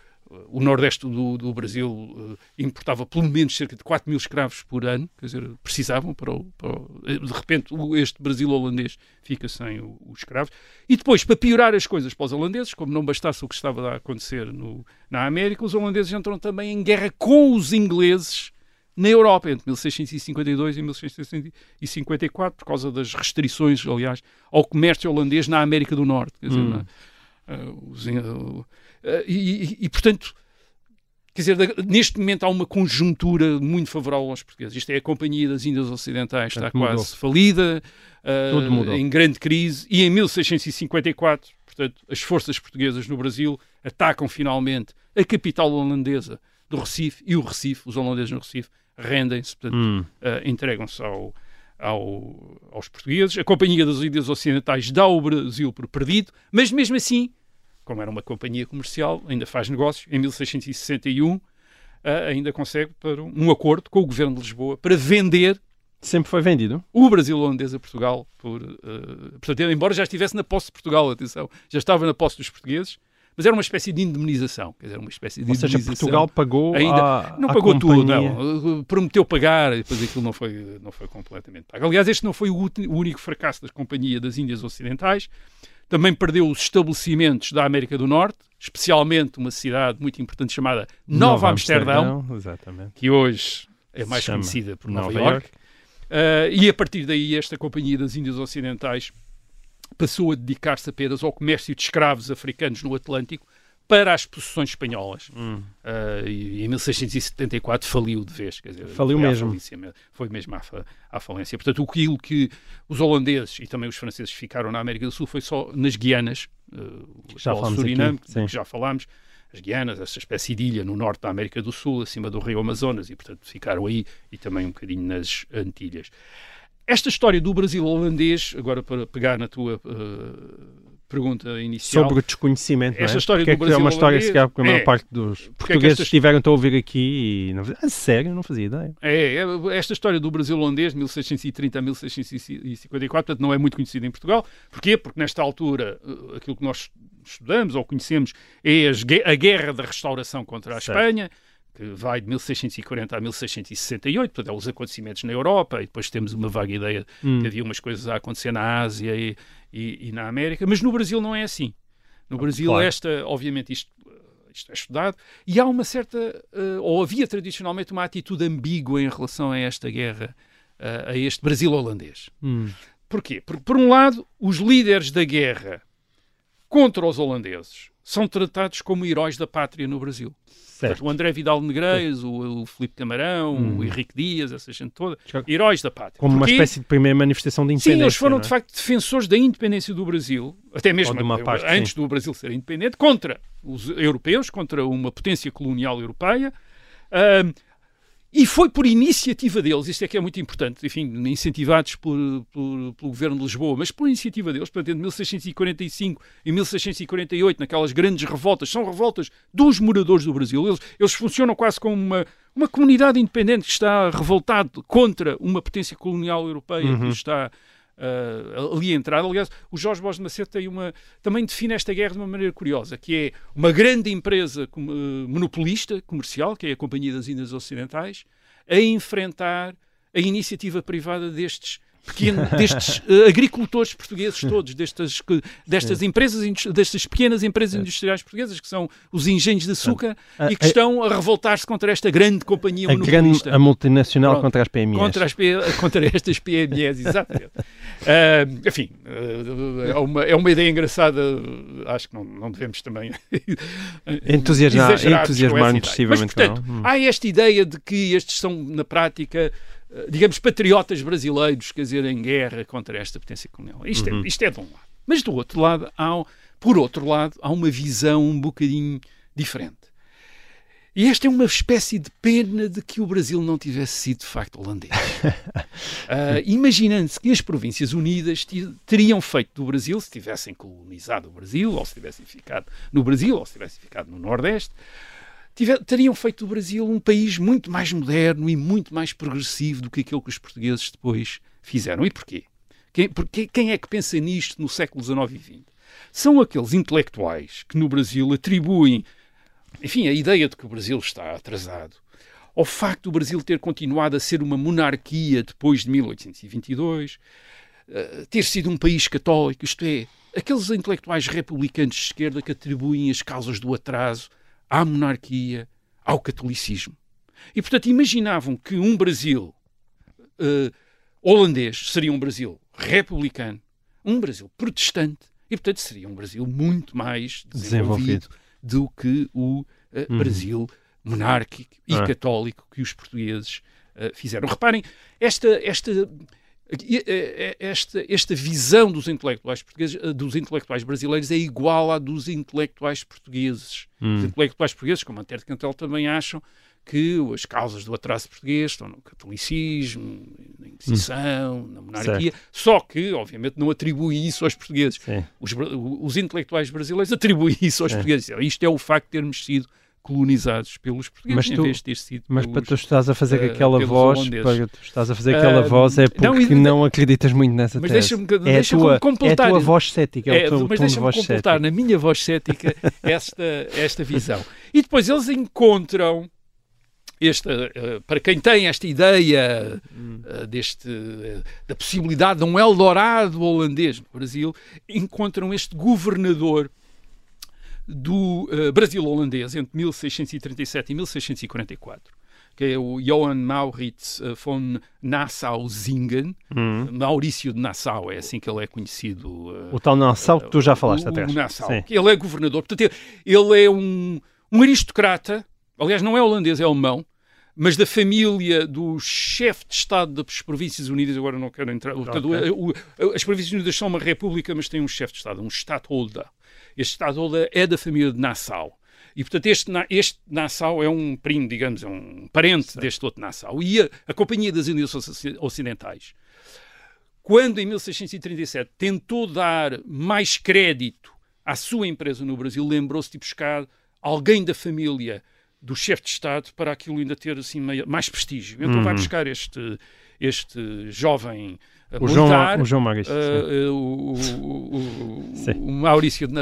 o Nordeste do, do Brasil eh, importava pelo menos cerca de 4 mil escravos por ano, quer dizer, precisavam para o, para o- eh, de repente este Brasil holandês fica sem os escravos. E depois, para piorar as coisas para os holandeses, como não bastasse o que estava a acontecer no, na América, os holandeses entram também em guerra com os ingleses na Europa entre 1652 e 1654 por causa das restrições, aliás, ao comércio holandês na América do Norte. Quer dizer, Hum. na- ah, os in- ah, ah, e, e- e, portanto, quer dizer, neste momento há uma conjuntura muito favorável aos portugueses. Isto é a Companhia das Índias Ocidentais, está quase falida, mudou. em grande crise, e em 1654, portanto, as forças portuguesas no Brasil atacam finalmente a capital holandesa do Recife, e o Recife, os holandeses no Recife, rendem-se, portanto, Hum. eh, entregam-se ao, ao- aos portugueses. A Companhia das Índias Ocidentais dá o Brasil por perdido, mas mesmo assim, como era uma companhia comercial, ainda faz negócio. Em 1661, eh, ainda consegue para um, acordo com o governo de Lisboa para vender Sempre foi vendido. o Brasil holandês a Portugal. Por, eh, portanto, embora já estivesse na posse de Portugal, atenção, já estava na posse dos portugueses, mas era uma espécie de indemnização. Quer dizer, uma espécie de Ou seja. Portugal pagou Ainda à, não pagou tudo, não. Uh, Prometeu pagar depois aquilo não foi, não foi completamente pago. Aliás, este não foi o único fracasso da Companhia das Índias Ocidentais. Também perdeu os estabelecimentos da América do Norte, especialmente uma cidade muito importante chamada Nova, Amsterdão, Exatamente. que hoje é mais conhecida por Nova Nova, York. Uh, e a partir daí, esta Companhia das Índias Ocidentais passou a dedicar-se apenas ao comércio de escravos africanos no Atlântico para as possessões espanholas. Hum. Uh, e em 1674 faliu de vez. Dizer, Faliu mesmo. falência foi mesmo à, à falência. Portanto, aquilo que os holandeses e também os franceses ficaram na América do Sul foi só nas Guianas, uh, Já Suriname, que já falámos, as Guianas, essa espécie de ilha no norte da América do Sul, acima do rio Amazonas, e portanto ficaram aí e também um bocadinho nas Antilhas. Esta história do Brasil holandês, agora para pegar na tua uh, pergunta inicial, Sobre o desconhecimento, não é? Esta história Porque do é que é uma Brasil história calhar, que a maior é. parte dos é portugueses estas- estiveram a ouvir aqui e não ah, sério, não fazia ideia. É, é, esta história do Brasil holandês, 1630 a 1654, portanto, não é muito conhecida em Portugal. Porquê? Porque nesta altura, eh, aquilo que nós estudamos ou conhecemos é as a Guerra da Restauração contra a Certo. Espanha, que vai de 1640 a 1668, portanto, é os acontecimentos na Europa, e depois temos uma vaga ideia Hum. que havia umas coisas a acontecer na Ásia e, e- e na América, mas no Brasil não é assim. No Brasil, claro. esta, obviamente, isto, isto é estudado, e há uma certa, uh, ou havia tradicionalmente uma atitude ambígua em relação a esta guerra, uh, a este Brasil holandês. Hum. Porquê? Porque, por um lado, os líderes da guerra contra os holandeses são tratados como heróis da pátria no Brasil. Certo. O André Vidal Negreiros, o, o Filipe Camarão, Hum. o Henrique Dias, essa gente toda, heróis da pátria. Como uma Porquê? espécie de primeira manifestação de Sim, independência. eles foram é? de facto defensores da independência do Brasil, até mesmo uma parte, antes sim. do Brasil ser independente, contra os europeus, contra uma potência colonial europeia. Ahm, e foi por iniciativa deles, isto é que é muito importante, enfim, incentivados por, por- pelo governo de Lisboa, mas por iniciativa deles, portanto, entre 1645 e 1648, naquelas grandes revoltas, são revoltas dos moradores do Brasil, eles, eles funcionam quase como uma, uma comunidade independente que está revoltado contra uma potência colonial europeia Uhum. que está ah, ali a entrar. Aliás, o Jorge Borges Macedo tem uma, também define esta guerra de uma maneira curiosa, que é uma grande empresa com- eh, monopolista comercial, que é a Companhia das Índias Ocidentais, a enfrentar a iniciativa privada destes pequeno- destes eh, agricultores portugueses todos, destas, destas empresas, indus- destas pequenas empresas industriais portuguesas, que são os engenhos de açúcar, e que a- estão a revoltar-se contra esta grande companhia A, grande, monopolista. a multinacional Pronto. contra as PMEs. Contra, as contra estas PMEs, exatamente. Ah, enfim, ah, é, uma, é uma ideia engraçada, acho que não, não devemos também Entusiasmar- exagerar entusiasmar com essa ideia. excessivamente, Mas, portanto? Hum. há esta ideia de que estes são, na prática, ah, digamos, patriotas brasileiros, quer dizer, em guerra contra esta potência colonial. Isto, Uhum. é, isto é de um lado. Mas do outro lado, há, por outro lado, há uma visão um bocadinho diferente. E esta é uma espécie de pena de que o Brasil não tivesse sido de facto holandês. Ah, Imaginando-se que as Províncias Unidas teriam feito do Brasil, se tivessem colonizado o Brasil, ou se tivessem ficado no Brasil, ou se tivessem ficado no Nordeste, teriam feito do Brasil um país muito mais moderno e muito mais progressivo do que aquilo que os portugueses depois fizeram. E porquê? Quem, porque, quem é que pensa nisto no século XIX e XX? São aqueles intelectuais que no Brasil atribuem enfim, a ideia de que o Brasil está atrasado, ao facto do Brasil ter continuado a ser uma monarquia depois de 1822, eh, ter sido um país católico, isto é, aqueles intelectuais republicanos de esquerda que atribuem as causas do atraso à monarquia, ao catolicismo. E, portanto, imaginavam que um Brasil eh, holandês seria um Brasil republicano, um Brasil protestante, e, portanto, seria um Brasil muito mais desenvolvido, Desenvolvido. do que o eh, Brasil monárquico e Ah. católico que os portugueses eh, fizeram. Reparem, esta, esta, esta, esta visão dos intelectuais portugueses, eh, dos intelectuais brasileiros é igual à dos intelectuais portugueses. Os intelectuais portugueses, como Antero de Cantel, também acham que as causas do atraso português estão no catolicismo, na Inquisição, na monarquia, só que, obviamente, não atribuem isso aos portugueses. Os, os intelectuais brasileiros atribuem isso aos portugueses. Isto é o facto de termos sido colonizados pelos portugueses, Mas em tu- vez de ter sido Mas para pelos... tu estás a fazer eh, aquela voz, holandeses. para tu estás a fazer aquela Ah, voz é não, porque e- não, acreditas muito nessa Mas tese. deixa-me- é, a deixa-me tua, é a completar. tua voz cética, é, É, o teu mas deixa-me completar cética. na minha voz cética esta, esta visão. E depois eles encontram esta, eh, para quem tem esta ideia eh, deste, eh, da possibilidade de um Eldorado holandês no Brasil, encontram este governador do eh, Brasil holandês entre 1637 e 1644, que é o Johan Maurits eh, von Nassau-Zingen, Hum. Maurício de Nassau, é assim que ele é conhecido. eh, O tal Nassau que tu já falaste até. o Nassau, Sim. ele é governador. Portanto, ele, é um, um aristocrata, aliás, não é holandês, é alemão, mas da família do chefe de Estado das Províncias Unidas, agora não quero entrar. Portanto, Ok. o- o- as Províncias Unidas são uma república, mas têm um chefe de Estado, um Stadtholder. Este Stadtholder é da família de Nassau. E, portanto, este, este Nassau é um primo, digamos, é um parente deste outro Nassau. E a, a Companhia das Índias Oci- Ocidentais, quando em 1637 tentou dar mais crédito à sua empresa no Brasil, lembrou-se de buscar alguém da família do chefe de Estado para aquilo ainda ter assim mais prestígio. Então vai buscar este, este jovem eh, O João, militar, o João Maurício. sim. eh, o, o- o- o Maurício de,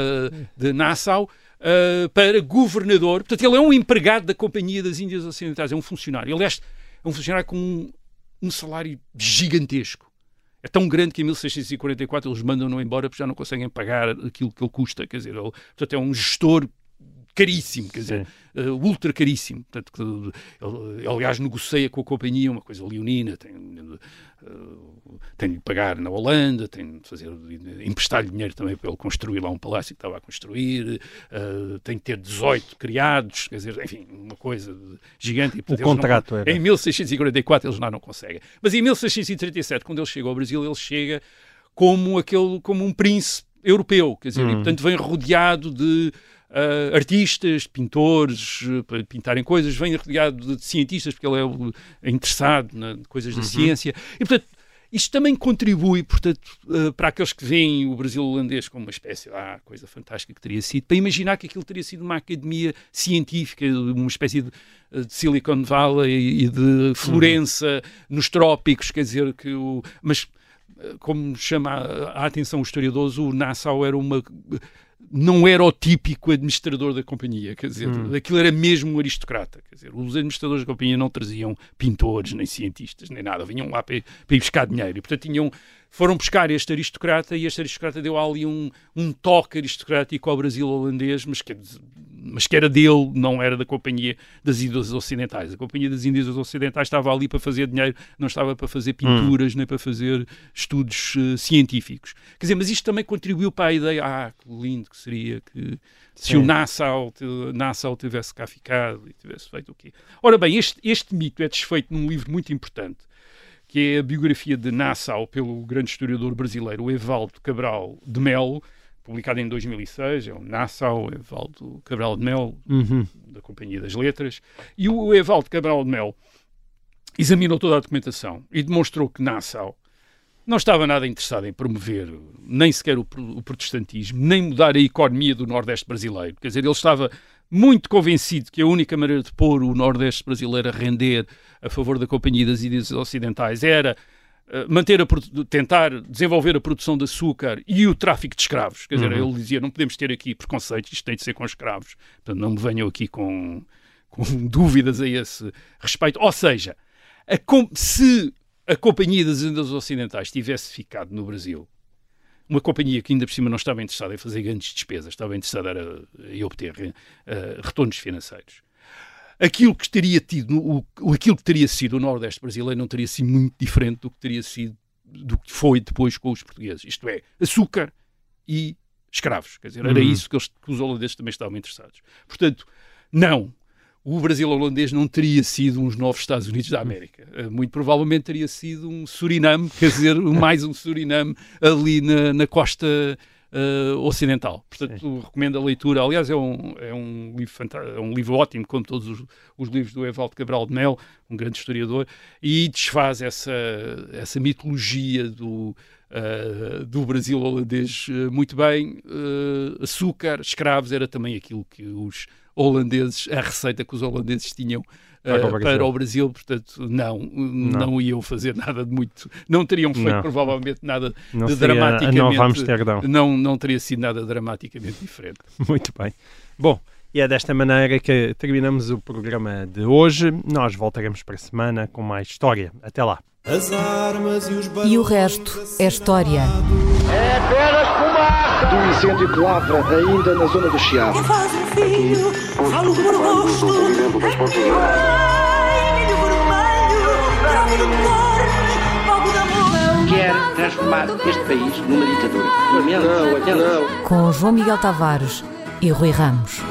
de Nassau eh, para governador. Portanto, ele é um empregado da Companhia das Índias Ocidentais, é um funcionário. Aliás, é um funcionário com um, um salário gigantesco. É tão grande que em 1644 eles mandam-no embora porque já não conseguem pagar aquilo que ele custa. Quer dizer, ele, portanto, é um gestor caríssimo, quer dizer, uh, ultra caríssimo. Portanto, que, ele, aliás, negocia com a companhia uma coisa leonina, tem, uh, tem de pagar na Holanda, tem de fazer, emprestar-lhe dinheiro também para ele construir lá um palácio que estava a construir, uh, tem de ter 18 criados, quer dizer, enfim, uma coisa gigante. E, portanto, o contrato não, era. Em 1644 eles lá não conseguem. Mas em 1637, quando ele chega ao Brasil, ele chega como, aquele, como um príncipe europeu, quer dizer, hum. e, portanto vem rodeado de uh, artistas, pintores, para pintarem coisas, vem rodeado de cientistas, porque ele é, é interessado em coisas da uhum. ciência, e portanto isto também contribui, portanto, uh, para aqueles que veem o Brasil holandês como uma espécie de ah, coisa fantástica que teria sido, para imaginar que aquilo teria sido uma academia científica, uma espécie de, de Silicon Valley e de Florença uhum. nos trópicos, quer dizer, que o. Mas como chama a atenção os historiadores, o Nassau era uma não era o típico administrador da companhia, quer dizer, hum. aquilo era mesmo um aristocrata, quer dizer, os administradores da companhia não traziam pintores, nem cientistas, nem nada, vinham lá para, para ir buscar dinheiro, e portanto tinham, foram buscar este aristocrata e este aristocrata deu ali um, um toque aristocrático ao Brasil holandês, mas que, mas que era dele, não era da Companhia das Índias Ocidentais. A Companhia das Índias Ocidentais estava ali para fazer dinheiro, não estava para fazer pinturas, hum. nem para fazer estudos uh, científicos. Quer dizer, mas isto também contribuiu para a ideia, ah, que lindo que seria que se o Nassau, Nassau tivesse cá ficado e tivesse feito o quê. Ora bem, este, este mito é desfeito num livro muito importante, que é a biografia de Nassau pelo grande historiador brasileiro Evaldo Cabral de Melo, publicado em 2006, é o Nassau, Evaldo Cabral de Melo, uhum. da Companhia das Letras, e o Evaldo Cabral de Melo examinou toda a documentação e demonstrou que Nassau não estava nada interessado em promover nem sequer o, o protestantismo, nem mudar a economia do Nordeste brasileiro. Quer dizer, ele estava muito convencido que a única maneira de pôr o Nordeste brasileiro a render a favor da Companhia das Ilhas Ocidentais era manter a, tentar desenvolver a produção de açúcar e o tráfico de escravos. Quer dizer, uhum. ele dizia, não podemos ter aqui preconceitos, isto tem de ser com escravos. Portanto, não me venham aqui com, com dúvidas a esse respeito. Ou seja, a, se a Companhia das Ilhas Ocidentais tivesse ficado no Brasil, uma companhia que ainda por cima não estava interessada em fazer grandes despesas, estava interessada em obter uh, retornos financeiros. Aquilo que teria tido, o, aquilo que teria sido o Nordeste brasileiro não teria sido muito diferente do que teria sido do que foi depois com os portugueses. Isto é, açúcar e escravos. Quer dizer, era uhum. isso que, eles, que os holandeses também estavam interessados. Portanto, não, o Brasil holandês não teria sido uns novos Estados Unidos da América. Eh, muito provavelmente teria sido um Suriname, quer dizer, mais um Suriname ali na, na costa uh, ocidental. Portanto, recomendo a leitura. Aliás, é um, é um, livro, é um livro ótimo, como todos os, os livros do Evaldo Cabral de Mel, um grande historiador, e desfaz essa, essa mitologia do, Uh, do Brasil holandês uh, muito bem. Uh, açúcar, escravos, era também aquilo que os holandeses, a receita que os holandeses tinham uh, para o Brasil, portanto, não, não, não, iam fazer nada de muito, não teriam feito não. provavelmente nada não de dramaticamente, não, não teria sido nada dramaticamente diferente. Muito bem. Bom, e é desta maneira que terminamos o programa de hoje. Nós voltaremos para a semana com mais história. Até lá. E, e o resto é história. É apenas fumaça! Do incêndio que lavra ainda na zona do Chiado. Um filho, falo por gosto. Quer transformar este país numa ditadura. Não, não. Com João Miguel Tavares e Rui Ramos.